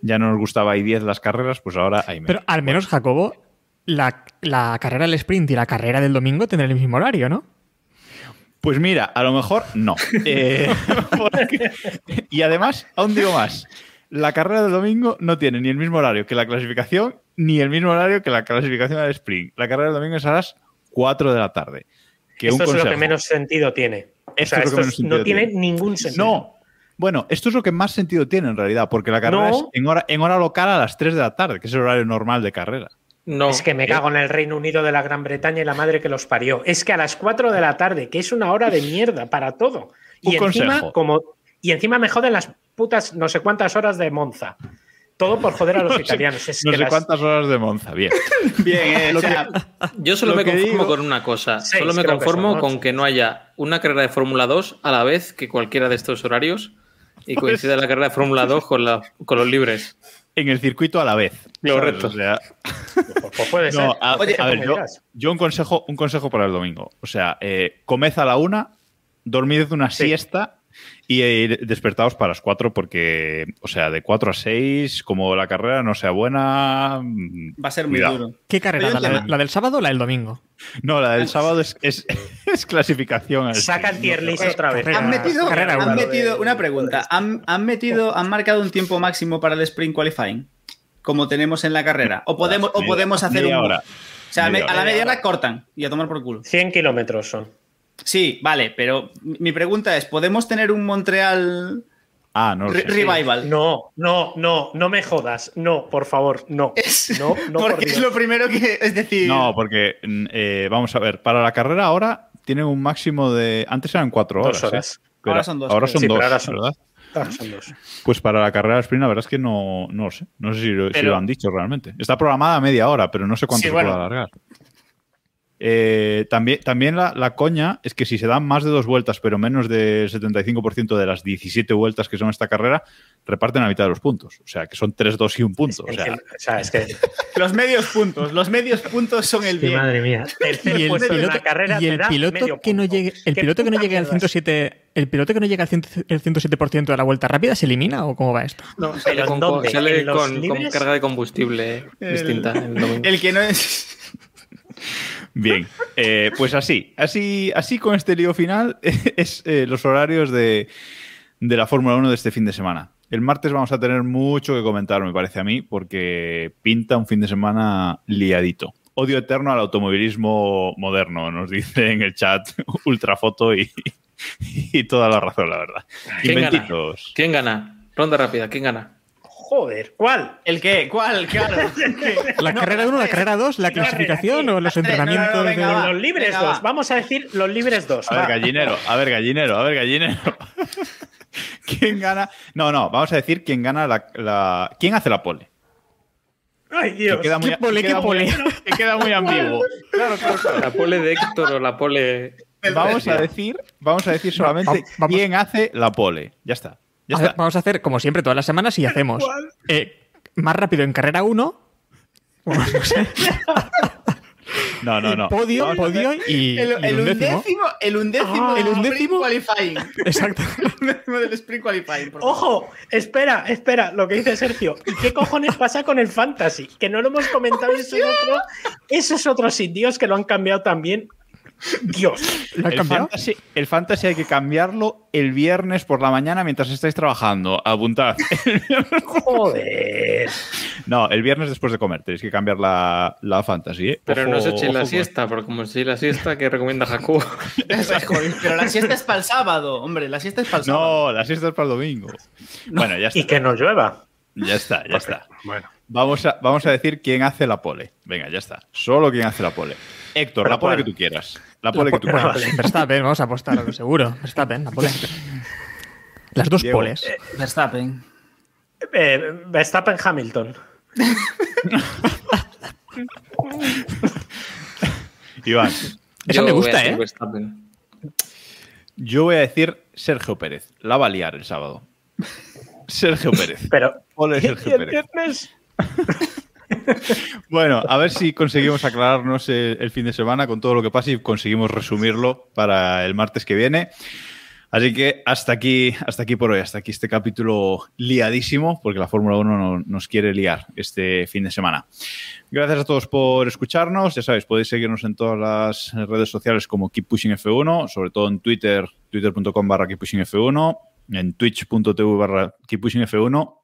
Ya no nos gustaba y 10 las carreras, pues ahora hay media. Pero al menos, Jacobo, la, la carrera del sprint y la carrera del domingo tendrán el mismo horario, ¿no? Pues mira, a lo mejor no. [LAUGHS] Eh, porque- y además, aún digo más, la carrera del domingo no tiene ni el mismo horario que la clasificación, ni el mismo horario que la clasificación del sprint. La carrera del domingo es a las 4 de la tarde. Que Esto un es lo que menos sentido tiene. O Esto sea, es lo que esto menos es- sentido no tiene tiene. ningún sentido. No. Bueno, esto es lo que más sentido tiene en realidad, porque la carrera No. es en hora, en hora local a las 3 de la tarde, que es el horario normal de carrera. No. Es que me cago en el Reino Unido de la Gran Bretaña y la madre que los parió. Es que a las 4 de la tarde, que es una hora de mierda para todo. Y Un encima, consejo. como, y encima me joden las putas no sé cuántas horas de Monza. Todo por joder a los [LAUGHS] No sé- italianos. Es no que sé las- cuántas horas de Monza, bien. [LAUGHS] Bien, [LAUGHS] eh, o sea, Yo solo Lo me conformo digo- con una cosa. Seis, solo me que conformo son, con que no haya una carrera de Fórmula 2 a la vez que cualquiera de estos horarios y Pues coincida la carrera de Fórmula 2 con, la, con los libres. En el circuito a la vez. Correcto. O sea, Pues, pues puede ser. No, a, Oye, a ver, yo, un consejo, un consejo para el domingo. O sea, eh, comed a la una, dormid una Sí. siesta y eh, despertaos para las cuatro porque, o sea, de cuatro a seis, como la carrera no sea buena, mm, va a ser muy cuidado. duro. ¿Qué carrera? ¿La, del sábado o la del domingo? No, la del sábado es, es, [LAUGHS] es clasificación. al Saca el sprint, tier list no. otra vez. carrera- Han metido, carrera han uno. metido una pregunta. ¿Han, han metido, han marcado un tiempo máximo para el sprint qualifying? Como tenemos en la carrera. O podemos, o podemos hacer media un. hora. O sea, a la hora. media hora cortan y a tomar por culo. 100 kilómetros son. Sí, vale, pero mi pregunta es: ¿podemos tener un Montreal Ah, no lo re- sé. revival? No, no, no, no me jodas. No, por favor, no. [LAUGHS] Es- No, no, por porque es Dios. lo primero que. Es decir. No, porque mm, eh, vamos a ver, para la carrera ahora tienen un máximo de. Antes eran cuatro horas. Dos horas. ¿eh? Pero Ahora son dos, Ahora son Sí, dos, pero ahora son- ¿verdad? Son dos. Pues para la carrera de sprint, la verdad es que no, no lo sé. No sé si lo, si Pero- lo han dicho realmente. Está programada a media hora, pero no sé cuánto Sí, se bueno. puede alargar. Eh, también también la, la coña es que si se dan más de dos vueltas, pero menos del 75% de las 17 vueltas que son esta carrera, reparten la mitad de los puntos. O sea, que son 3, 2 y un punto. O sea, o sea, es que. [LAUGHS] Los medios puntos. Los medios puntos son el Sí, bien. madre mía. [LAUGHS] Tercer Y el piloto, la carrera y el piloto que no llegue, el ¿Qué piloto que no llegue al mierda es? 107, el piloto que no llegue al 100 el 107% de la vuelta rápida se elimina o cómo va esto? No, ¿Pero sale con, dónde? sale ¿En los con- con carga de combustible distinta. el domingo. El que no es. [LAUGHS] bien. Eh, pues así, así, así con este lío final [LAUGHS] es eh, los horarios de, de la Fórmula 1 de este fin de semana. El martes vamos a tener mucho que comentar, me parece a mí, porque pinta un fin de semana liadito. Odio eterno al automovilismo moderno, nos dice en el chat [LAUGHS] Ultrafoto y, y toda la razón, la verdad. ¿Quién gana? ¿Quién gana? Ronda rápida, ¿quién gana? Joder, ¿cuál? ¿El qué? ¿Cuál? Claro. ¿La carrera 1, la carrera 2, la no, clasificación o los no, no, entrenamientos? venga, de- va. los libres venga, dos. va. Vamos a decir los libres dos. A ver, gallinero, a ver, gallinero, a ver, gallinero. [LAUGHS] ¿Quién gana? No, no, vamos a decir quién gana la. la- ¿Quién hace la pole? Ay, Dios. Que queda muy, ¿Qué pole, que queda qué muy- pole? que queda muy [LAUGHS] ambiguo. Claro, claro, claro. ¿La pole de Héctor o la pole.? Vamos a decir, vamos a decir solamente vamos. quién hace la pole. Ya está. Ya A ver, está. vamos a hacer, como siempre, todas las semanas y hacemos eh, más rápido en carrera 1. Bueno, no sé. No, no, no. Podio, podio y, El, y el undécimo. undécimo, el undécimo, Ah, del el undécimo. Sprint Qualifying. [LAUGHS] Exacto. [LAUGHS] El undécimo del Sprint Qualifying. Ojo, espera, espera, lo que dice Sergio. ¿Y qué cojones pasa con el fantasy? Que no lo hemos comentado y eso es [LAUGHS] otro, eso es otro sin Dios que lo han cambiado también. Dios. ¿Lo has El fantasy, el fantasy hay que cambiarlo el viernes por la mañana mientras estáis trabajando. Apuntad. [LAUGHS] Joder. No, el viernes después de comer. Tenéis que cambiar la, la fantasy. ¿eh? Pero Ojo- no se echen la siesta, porque como si la siesta que recomienda Jacob. [LAUGHS] Pero la siesta es para el sábado, hombre. La siesta es para el sábado. No, la siesta es para el domingo. Bueno, ya Y está. que no llueva. Ya está, ya está. Bueno. Vamos a, vamos a decir quién hace la pole. Venga, ya está. Solo quién hace la pole. Héctor, Pero la pole ¿cuál? que tú quieras. La pole que tú Bueno, quieras. Verstappen, vamos a apostar a lo seguro. Verstappen, la pole. Las dos Diego. poles. Verstappen. Eh, Verstappen Hamilton. [LAUGHS] Iván, Esa me Yo voy gusta, a decir ¿eh? Verstappen. yo voy a decir Sergio Pérez. La va a liar el sábado. Sergio Pérez. Pero. Pole ¿y Sergio Pérez. [LAUGHS] Bueno, a ver si conseguimos aclararnos el, el fin de semana con todo lo que pasa y conseguimos resumirlo para el martes que viene. Así que hasta aquí, hasta aquí por hoy, hasta aquí este capítulo liadísimo, porque la Fórmula 1 no- nos quiere liar este fin de semana. Gracias a todos por escucharnos. Ya sabéis, podéis seguirnos en todas las redes sociales como Keep Pushing F1, sobre todo en Twitter, twitter.com barra Keep Pushing F1, en twitch.tv barra Keep Pushing F1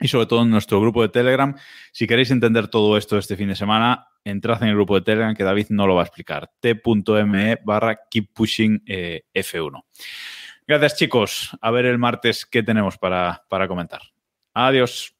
y sobre todo en nuestro grupo de Telegram. Si queréis entender todo esto este fin de semana, entrad en el grupo de Telegram que David no lo va a explicar. t.me barra Keep Pushing eh, F1. Gracias chicos. A ver el martes qué tenemos para, para comentar. Adiós.